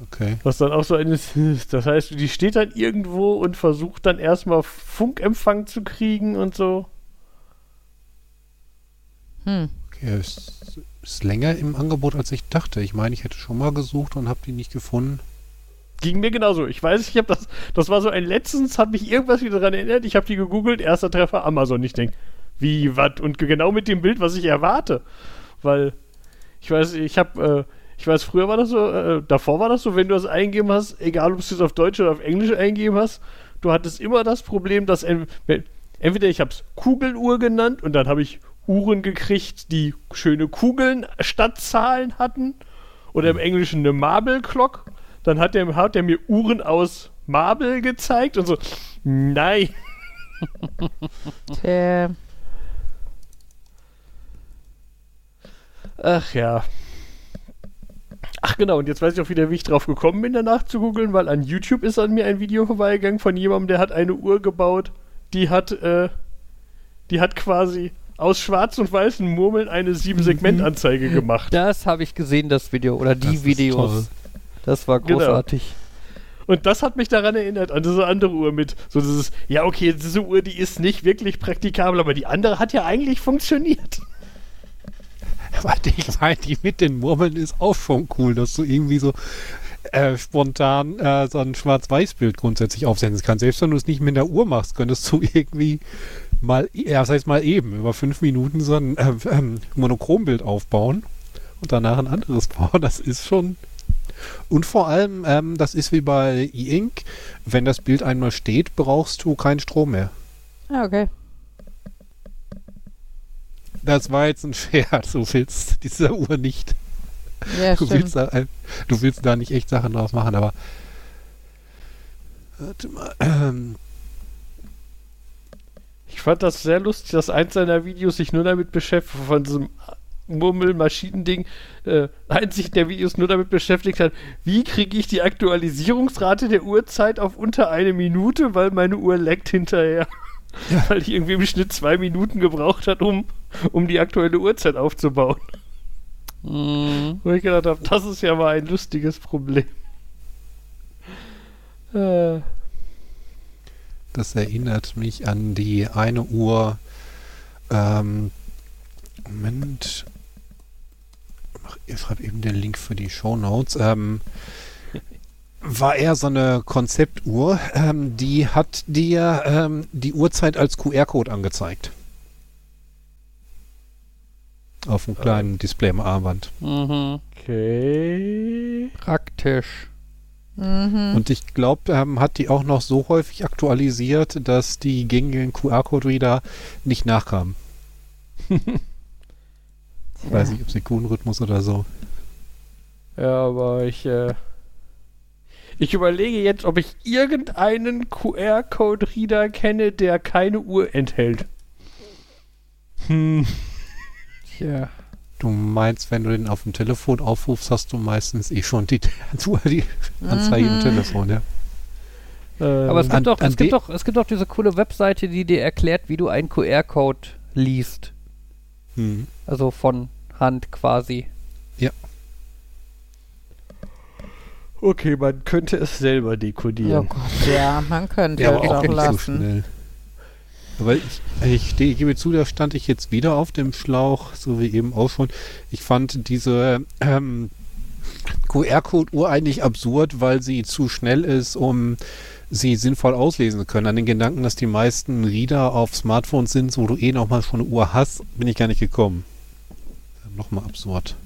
Okay. Was dann auch so eines ist. Das heißt, die steht dann irgendwo und versucht dann erstmal Funkempfang zu kriegen und so. Hm. okay. Ist, ist länger im Angebot, als ich dachte. Ich meine, ich hätte schon mal gesucht und habe die nicht gefunden. Ging mir genauso. Ich weiß, ich habe das, das war so ein letztens, hat mich irgendwas wieder daran erinnert. Ich habe die gegoogelt, erster Treffer Amazon. Ich denke, wie, was? Und genau mit dem Bild, was ich erwarte. Weil, ich weiß, ich habe, äh, ich weiß, früher war das so, äh, davor war das so, wenn du das eingegeben hast, egal ob du es auf Deutsch oder auf Englisch eingegeben hast, du hattest immer das Problem, dass en wenn- entweder ich habe es Kugeluhr genannt und dann habe ich Uhren gekriegt, die schöne Kugeln statt Zahlen hatten. Oder im Englischen eine Marble Clock. Dann hat der, hat der mir Uhren aus Marble gezeigt und so. Nein. Der, Ach ja. Ach genau, und jetzt weiß ich auch wieder, wie ich drauf gekommen bin, danach zu googeln, weil an YouTube ist an mir ein Video vorbeigegangen von jemandem, der hat eine Uhr gebaut, die hat, äh, die hat quasi aus schwarz und weißen Murmeln eine 7-Segment-Anzeige gemacht. Das habe ich gesehen, das Video. Oder die Das ist Videos. toll. Das war Genau. großartig. Und das hat mich daran erinnert, an diese andere Uhr mit so dieses, ja okay, diese Uhr, die ist nicht wirklich praktikabel, aber die andere hat ja eigentlich funktioniert. Warte, ich meine, die mit den Murmeln ist auch schon cool, dass du irgendwie so äh, spontan äh, so ein Schwarz-Weiß-Bild grundsätzlich aufsetzen kannst. Selbst wenn du es nicht mit der Uhr machst, könntest du irgendwie mal, ja, das heißt mal eben, über fünf Minuten so ein äh, ähm, Monochrombild aufbauen und danach ein anderes bauen. Das ist schon. Und vor allem, ähm, das ist wie bei E-Ink, wenn das Bild einmal steht, brauchst du keinen Strom mehr. Ah, okay. Das war jetzt ein Scherz. Du willst diese Uhr nicht. Ja, Du willst, da, du willst da nicht echt Sachen draus machen, aber. Warte mal. Ähm, Ich fand das sehr lustig, dass eins seiner Videos sich nur damit beschäftigt, von diesem Murmelmaschinending, äh, einzig der Videos nur damit beschäftigt hat, wie kriege ich die Aktualisierungsrate der Uhrzeit auf unter eine Minute, weil meine Uhr leckt hinterher. Ja. Weil die irgendwie im Schnitt zwei Minuten gebraucht hat, um, um die aktuelle Uhrzeit aufzubauen. Mhm. Wo ich gedacht habe, das ist ja mal ein lustiges Problem. Äh, das erinnert mich an die eine Uhr. Ähm, Moment. Ich schreibe eben den Link für die Show Notes. Ähm, war eher so eine Konzeptuhr. Ähm, die hat dir ähm, die Uhrzeit als QR-Code angezeigt. Auf einem kleinen Display am Armband. Mhm. okay. Praktisch. Mhm. Und ich glaube, ähm, hat die auch noch so häufig aktualisiert, dass die gängigen QR-Code-Reader nicht nachkamen. Ich weiß nicht, ob Sekundenrhythmus oder so. Ja, aber ich, äh, ich überlege jetzt, ob ich irgendeinen QR-Code-Reader kenne, der keine Uhr enthält. Hm. Tja. Du meinst, wenn du den auf dem Telefon aufrufst, hast du meistens eh schon die, die Anzeige im Mhm. Telefon, ja. Ähm, Aber es An- gibt, doch, an es, gibt doch, es gibt doch diese coole Webseite, die dir erklärt, wie du einen QR-Code liest. Hm. Also von Hand quasi. Okay, man könnte es selber Oh dekodieren. Gott, ja, man könnte Ja, es aber auch auch nicht so lassen. schnell. Aber ich, ich, ste- ich gebe zu, da stand ich jetzt wieder auf dem Schlauch, so wie eben auch schon. Ich fand diese ähm, QR-Code-Uhr eigentlich absurd, weil sie zu schnell ist, um sie sinnvoll auslesen zu können. An den Gedanken, dass die meisten Reader auf Smartphones sind, wo du eh nochmal schon eine Uhr hast, bin ich gar nicht gekommen. Nochmal absurd.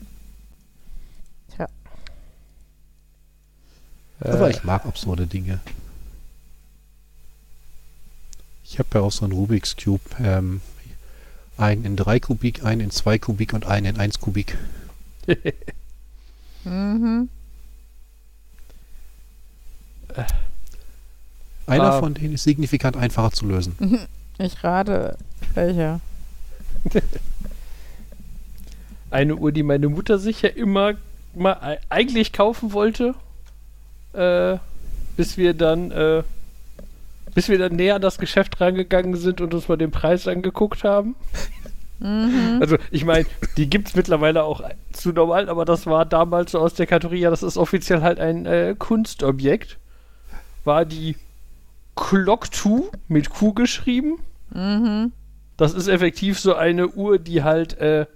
Aber ich mag absurde Dinge. Ich habe ja auch so einen Rubik's Cube. Ähm, einen in 3 Kubik, einen in 2 Kubik und einen in 1 Kubik. Mhm. Einer Ah. von denen ist signifikant einfacher zu lösen. Ich rate, welcher. Eine Uhr, die meine Mutter sich ja immer mal e- eigentlich kaufen wollte, äh, bis wir dann, äh, bis wir dann näher an das Geschäft rangegangen sind und uns mal den Preis angeguckt haben. Mhm. Also, ich meine, die gibt es mittlerweile auch zu normal, aber das war damals so aus der Kategorie, ja, das ist offiziell halt ein äh, Kunstobjekt. War die Clock 2 mit Q geschrieben. Mhm. Das ist effektiv so eine Uhr, die halt äh,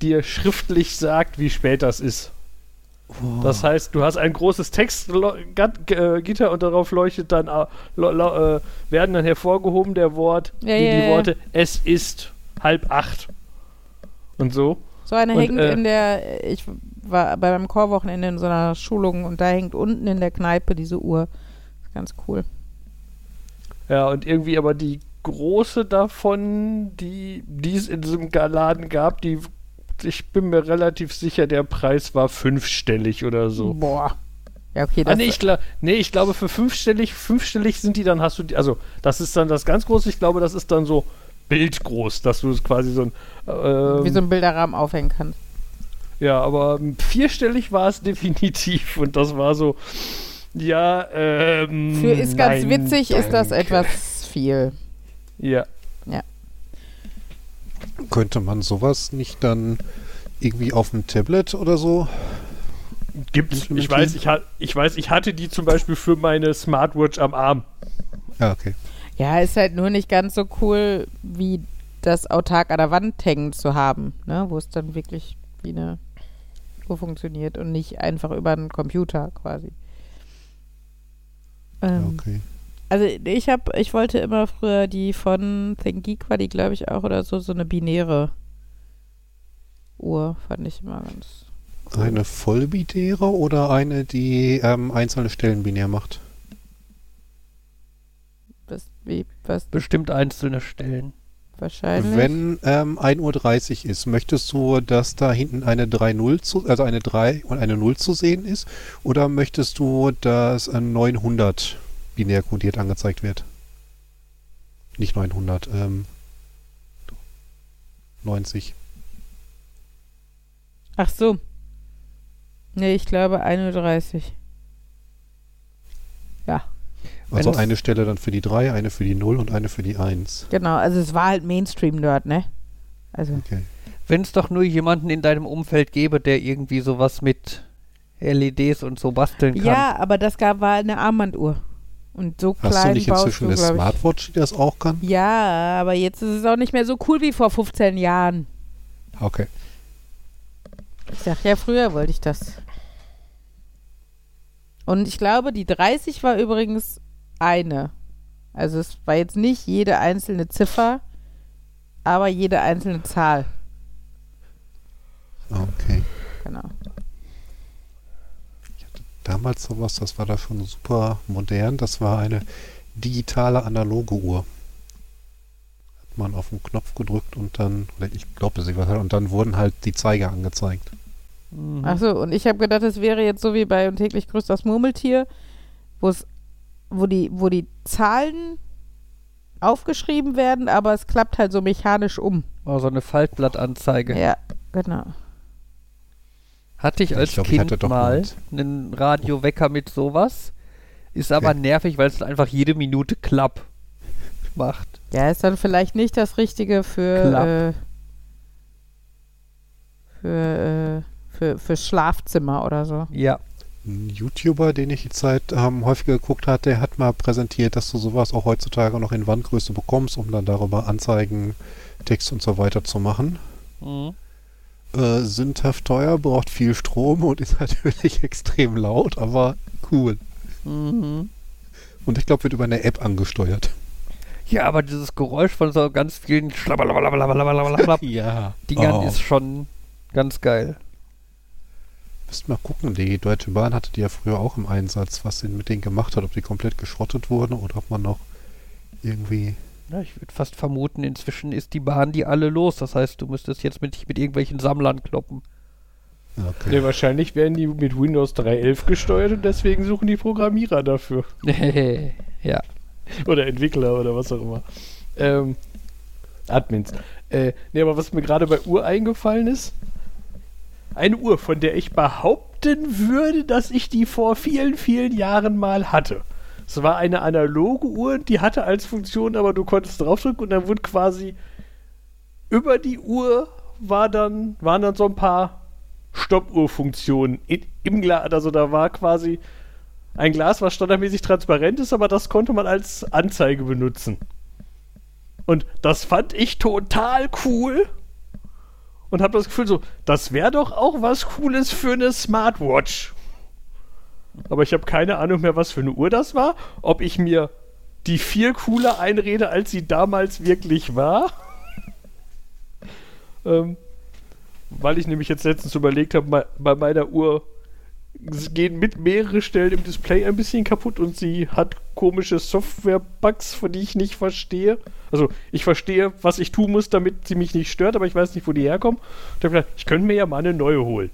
dir schriftlich sagt, wie spät das ist. Das heißt, du hast ein großes Textgitter und darauf leuchtet dann äh, äh, werden dann hervorgehoben der Wort, Ja, die, ja, die. Worte es ist halb acht und so. So eine Und, hängt äh, in der, ich war bei meinem Chorwochenende in so einer Schulung und da hängt unten in der Kneipe diese Uhr. Ist ganz cool. Ja, und irgendwie aber die große davon, die, die es in diesem Laden gab, die ich bin mir relativ sicher, der Preis war fünfstellig oder so. Boah. Ja, okay, Ah, nee, ich, nee, ich glaube, für fünfstellig, fünfstellig sind die dann, hast du die, also das ist dann das ganz große, ich glaube, das ist dann so bildgroß, dass du es quasi so ein, ähm, wie so ein Bilderrahmen aufhängen kannst. ja, aber ähm, vierstellig war es definitiv und das war so, ja, ähm, Für ist ganz nein, witzig, ist das danke. etwas viel. Ja. Könnte man sowas nicht dann irgendwie auf dem Tablet oder so? Gibt's. Ich weiß, ich, ich weiß, ich hatte die zum Beispiel für meine Smartwatch am Arm. Ja, okay. Ja, ist halt nur nicht ganz so cool, wie das autark an der Wand hängen zu haben, ne? wo es dann wirklich wie eine Uhr funktioniert und nicht einfach über einen Computer quasi. Ähm, okay. Also ich habe, ich wollte immer früher die von ThinkGeek war die, glaube ich, auch oder so, so eine binäre Uhr, fand ich immer ganz cool. Eine vollbinäre oder eine, die ähm, einzelne Stellen binär macht? Was, wie, was Bestimmt einzelne Stellen. wahrscheinlich. Wenn ähm, 1.30 Uhr ist, möchtest du, dass da hinten eine 3.0 zu, also eine 3 und eine 0 zu sehen ist? Oder möchtest du, dass ein 900 binär kodiert angezeigt wird? Nicht 900, ähm, 90. Ach so. Nee, ich glaube 1.30 Ja, Also Wenn's- eine Stelle dann für die 3, eine für die 0 und eine für die 1. genau. Also es war halt Mainstream-Nerd, ne? Also, Okay. Wenn es doch nur jemanden in deinem Umfeld gäbe, der irgendwie sowas mit LEDs und so basteln kann. ja, aber das gab, war eine Armbanduhr. Und so klein Hast du nicht inzwischen du, eine. Smartwatch, die das auch kann? Ja, aber jetzt ist es auch nicht mehr so cool wie vor 15 Jahren. Okay. Ich sag ja, früher wollte ich das. Und ich glaube, die 30 war übrigens eine. Also es war jetzt nicht jede einzelne Ziffer, aber jede einzelne Zahl. Okay. Genau. Damals sowas, das war da schon super modern. Das war eine digitale analoge Uhr. Hat man auf den Knopf gedrückt und dann, oder ich glaube, sie war und dann wurden halt die Zeiger angezeigt. Mhm. Achso, und ich habe gedacht, es wäre jetzt so wie bei und täglich grüßt das Murmeltier, wo es, wo die, wo die Zahlen aufgeschrieben werden, aber es klappt halt so mechanisch um. Oh, so eine Faltblattanzeige. Ja, genau. Hatte ich Ich als glaub, ich Kind hatte doch mal eins. einen Radiowecker mit sowas. Ist aber Okay. nervig, weil es einfach jede Minute klapp macht. Ja, ist dann vielleicht nicht das Richtige für, äh, für, äh, für, für Schlafzimmer oder so. Ja. Ein YouTuber, den ich die Zeit ähm, häufiger geguckt hatte, der hat mal präsentiert, dass du sowas auch heutzutage noch in Wandgröße bekommst, um dann darüber Anzeigen, Text und so weiter zu machen. Mhm. Äh, sündhaft teuer, braucht viel Strom und ist natürlich extrem laut, aber cool. Mhm. Und ich glaube, wird über eine App angesteuert. Ja, aber dieses Geräusch von so ganz vielen Ja. Dingern Oh. ist schon ganz geil. Müsst mal gucken, die Deutsche Bahn hatte die ja früher auch im Einsatz, was sie mit denen gemacht hat, ob die komplett geschrottet wurden oder ob man noch irgendwie. Ja, ich würde fast vermuten, inzwischen ist die Bahn die alle los. Das heißt, du müsstest jetzt mit, mit irgendwelchen Sammlern kloppen. Okay. Nee, wahrscheinlich werden die mit Windows 3.11 gesteuert und deswegen suchen die Programmierer dafür. ja. Oder Entwickler oder was auch immer. Ähm, Admins. Äh, nee, aber was mir gerade bei Uhr eingefallen ist, eine Uhr, von der ich behaupten würde, dass ich die vor vielen, vielen Jahren mal hatte. Es war eine analoge Uhr, die hatte als Funktion, aber du konntest draufdrücken und dann wurde quasi über die Uhr war dann, waren dann so ein paar Stoppuhrfunktionen im Glas. Also da war quasi ein Glas, was standardmäßig transparent ist, aber das konnte man als Anzeige benutzen. Und das fand ich total cool. Und habe das Gefühl so, das wäre doch auch was Cooles für eine Smartwatch. Aber ich habe keine Ahnung mehr, was für eine Uhr das war. Ob ich mir die viel cooler einrede, als sie damals wirklich war. ähm, weil ich nämlich jetzt letztens überlegt habe, bei- meiner Uhr gehen mit mehrere Stellen im Display ein bisschen kaputt und sie hat komische Software-Bugs, von die ich nicht verstehe. Also ich verstehe, was ich tun muss, damit sie mich nicht stört, aber ich weiß nicht, wo die herkommen. Und hab gedacht, ich könnte mir ja mal eine neue holen.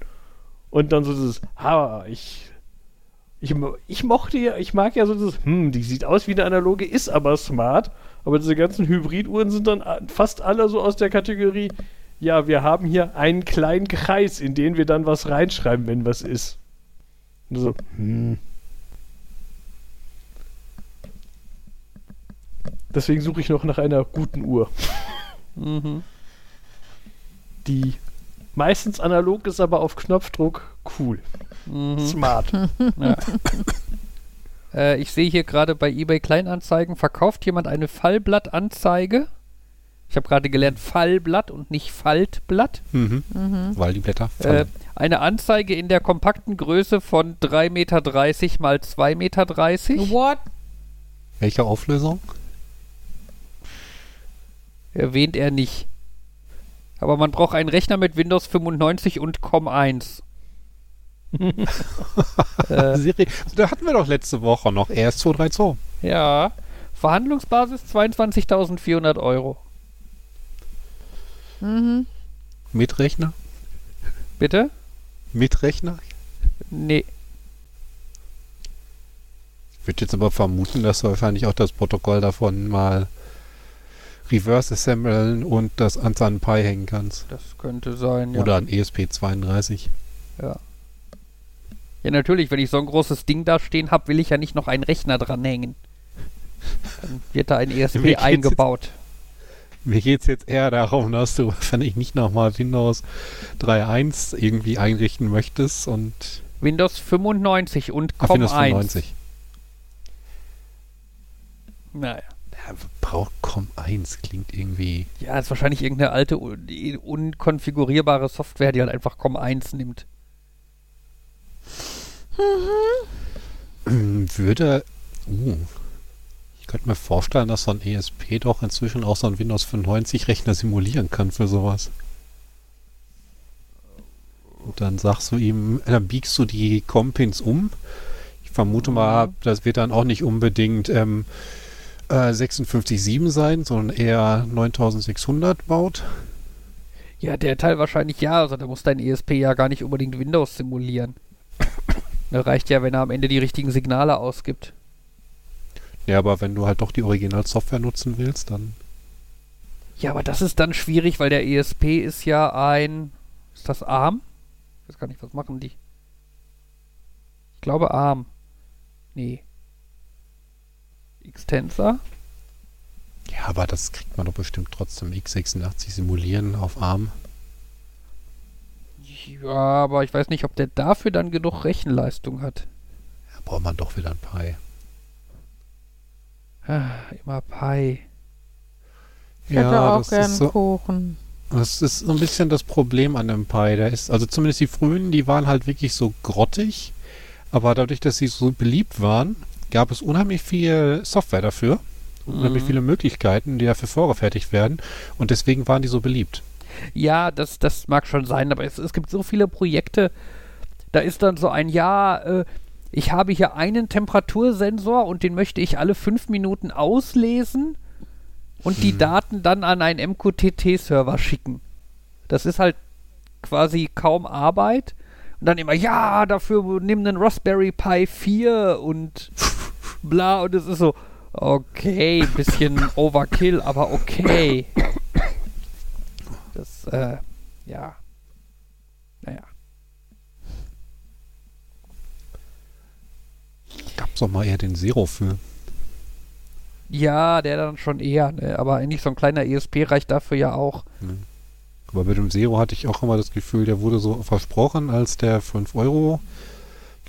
Und dann so dieses, ha, ich, ich, ich mochte ja, ich mag ja so dieses, hm, die sieht aus wie eine analoge, ist aber smart. Aber diese ganzen Hybriduhren sind dann a- fast alle so aus der Kategorie, ja, wir haben hier einen kleinen Kreis, in den wir dann was reinschreiben, wenn was ist. Und so, hm. Deswegen suche ich noch nach einer guten Uhr. Mhm. die meistens analog ist, aber auf Knopfdruck cool. Mhm. Smart. Ja. äh, ich sehe hier gerade bei eBay Kleinanzeigen, verkauft jemand eine Fallblattanzeige? Ich habe gerade gelernt Fallblatt und nicht Faltblatt. Mhm. Mhm. Weil die Blätter Äh, eine Anzeige in der kompakten Größe von 3,30 Meter mal 2,30 Meter. What? Welche Auflösung? Erwähnt er nicht. Aber man braucht einen Rechner mit Windows 95 und COM1. äh, Serie, da hatten wir doch letzte Woche noch RS232. ja. Verhandlungsbasis 22.400 Euro. Mhm. Mit Rechner? Bitte? Mit Rechner? Nee. Ich würde jetzt aber vermuten, dass wahrscheinlich auch das Protokoll davon mal reverse assemblen und das an seinen Pi hängen kannst. Das könnte sein, ja. Oder an E ESP32. Ja. Ja, natürlich, wenn ich so ein großes Ding da stehen habe, will ich ja nicht noch einen Rechner dranhängen. Dann wird da ein ESP eingebaut. Mir geht es jetzt eher darum, dass du, wenn ich nicht nochmal Windows 3.1 irgendwie einrichten möchtest und Windows 95 und Ach, COM1. Windows 95. Naja. Ja, braucht COM1, klingt irgendwie. Ja, ist wahrscheinlich irgendeine alte, un unkonfigurierbare Software, die halt einfach COM1 nimmt. Würde. Uh, ich könnte mir vorstellen, dass so ein ESP doch inzwischen auch so ein Windows 95 Rechner simulieren kann für sowas. Und dann sagst du ihm, dann biegst du die Com-Pins um. Ich vermute mal, das wird dann auch nicht unbedingt ähm, äh, 56.7 sein, sondern eher 9600 baut. Ja, der Teil wahrscheinlich ja. Also da muss dein ESP ja gar nicht unbedingt Windows simulieren. Da reicht ja, wenn er am Ende die richtigen Signale ausgibt. Ja, aber wenn du halt doch die Original-Software nutzen willst, dann. Ja, aber das ist dann schwierig, weil der ESP ist ja ein. Ist das ARM? Ich weiß gar nicht, was machen die? Ich glaube ARM. Nee. Extensor? Ja, aber das kriegt man doch bestimmt trotzdem x86 simulieren auf ARM. Ja, aber ich weiß nicht, ob der dafür dann genug Rechenleistung hat. Da braucht man doch wieder ein Pi. Ah, immer Pi. Ich hätte auch das gern ist so, Kuchen. Das ist so ein bisschen das Problem an dem Pi. Der ist, also zumindest die frühen, die waren halt wirklich so grottig. Aber dadurch, dass sie so beliebt waren, gab es unheimlich viel Software dafür. Unheimlich Mhm. viele Möglichkeiten, die dafür vorgefertigt werden. Und deswegen waren die so beliebt. Ja, das, das mag schon sein, aber es, es gibt so viele Projekte, da ist dann so ein, ja, äh, ich habe hier einen Temperatursensor und den möchte ich alle fünf Minuten auslesen und die Hm. Daten dann an einen MQTT-Server schicken. Das ist halt quasi kaum Arbeit. Und dann immer, ja, dafür nimm einen Raspberry Pi 4 und bla. Und es ist so, okay, bisschen Overkill, aber okay. Das, äh, ja. Naja. Gab's doch mal eher den Zero für. Ja, der dann schon eher, ne? aber eigentlich so ein kleiner ESP reicht dafür ja auch. Aber mit dem Zero hatte ich auch immer das Gefühl, der wurde so versprochen als der 5 Euro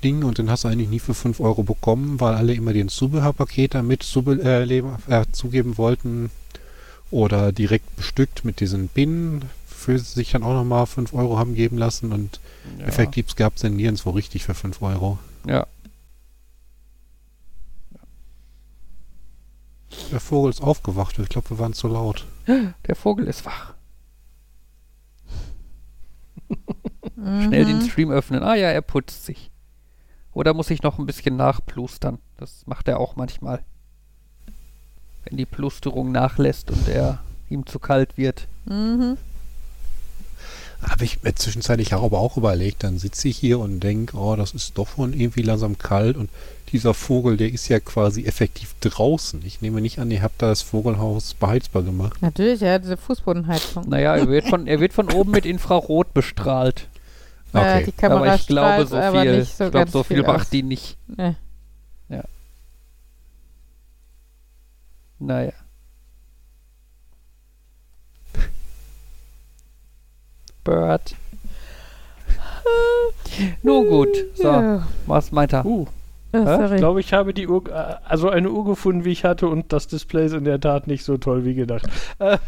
Ding und den hast du eigentlich nie für 5 Euro bekommen, weil alle immer den Zubehörpaket damit zube äh, leben- äh, zugeben wollten oder direkt bestückt mit diesen Binnen für sich dann auch nochmal 5 Euro haben geben lassen und Ja. effektiv gab es denn nirgendwo richtig für 5 Euro. Ja. Der Vogel ist aufgewacht, ich glaube, wir waren zu laut. Der Vogel ist wach. Mhm. Schnell den Stream öffnen. Ah ja, er putzt sich. Oder muss ich noch ein bisschen nachplustern? Das macht er auch manchmal. Wenn die Plusterung nachlässt und er ihm zu kalt wird. Mhm. Habe ich mir zwischenzeitlich auch aber auch überlegt, dann sitze ich hier und denke, oh, das ist doch schon irgendwie langsam kalt und dieser Vogel, der ist ja quasi effektiv draußen. Ich nehme nicht an, ihr habt da das Vogelhaus beheizbar gemacht. Natürlich, ja, diese Fußbodenheizung. Naja, er wird von, er wird von oben mit Infrarot bestrahlt. Äh, Okay. die Kamera aber ich glaube, so aber viel, so ich glaube, so viel viel aus. macht die nicht. Nee. Naja. Bird. Nun gut. So, Ja. was meint er? Uh, Oh, ich glaube, ich habe die Uhr, äh, also eine Uhr gefunden, wie ich hatte, und das Display ist in der Tat nicht so toll wie gedacht.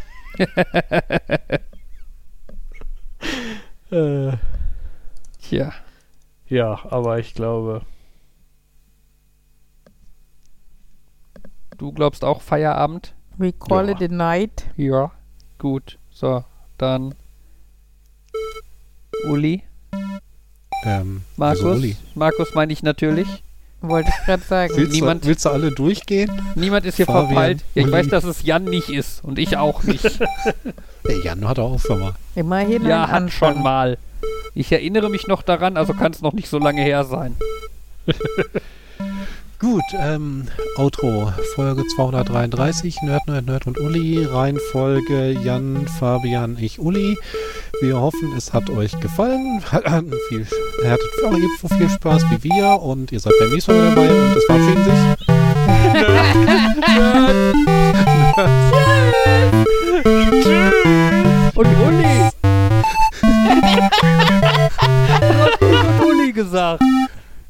Äh, Tja. ja, aber ich glaube, Du glaubst auch Feierabend? We call Ja. it a night. Ja. Gut. So, dann. Uli. Ähm, Markus. also Uli. Markus meine ich natürlich. Wollte ich gerade sagen. Willst, Niemand- du, willst du alle durchgehen? Niemand ist hier Fabian, verpeilt. Ja, ich Uli. weiß, dass es Jan nicht ist. Und ich auch nicht. Der Jan hat auch schon mal. Immerhin ja, hat Anfang. schon mal. Ich erinnere mich noch daran, also kann es noch nicht so lange her sein. Gut, ähm, Outro, Folge 233, Nerd, Nerd, Nerd und Uli, Reihenfolge Jan, Fabian, ich, Uli. Wir hoffen, es hat euch gefallen. viel, ihr hattet auch ebenso viel Spaß wie wir und ihr seid beim nächsten Mal dabei und es verabschieden sich. Und Uli! Gesagt.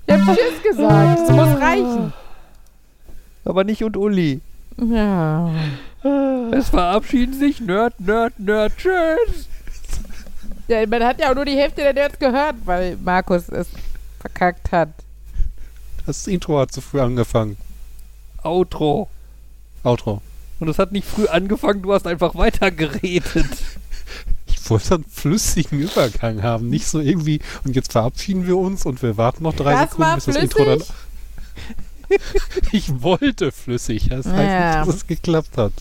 Ich hab Tschüss gesagt. Es muss reichen. Aber nicht und Uli. Ja. Es verabschieden sich Nerd, Nerd, Nerd. Tschüss! ja. Man hat ja auch nur die Hälfte der Nerds gehört, weil Markus es verkackt hat. Das Intro hat zu früh angefangen. Outro. Outro. Und es hat nicht früh angefangen, du hast einfach weitergeredet. Ich wollte einen flüssigen Übergang haben, nicht so irgendwie, und jetzt verabschieden wir uns und wir warten noch drei Das Sekunden, bis das Intro dann. Ich wollte flüssig, das heißt Ja. nicht, dass es geklappt hat.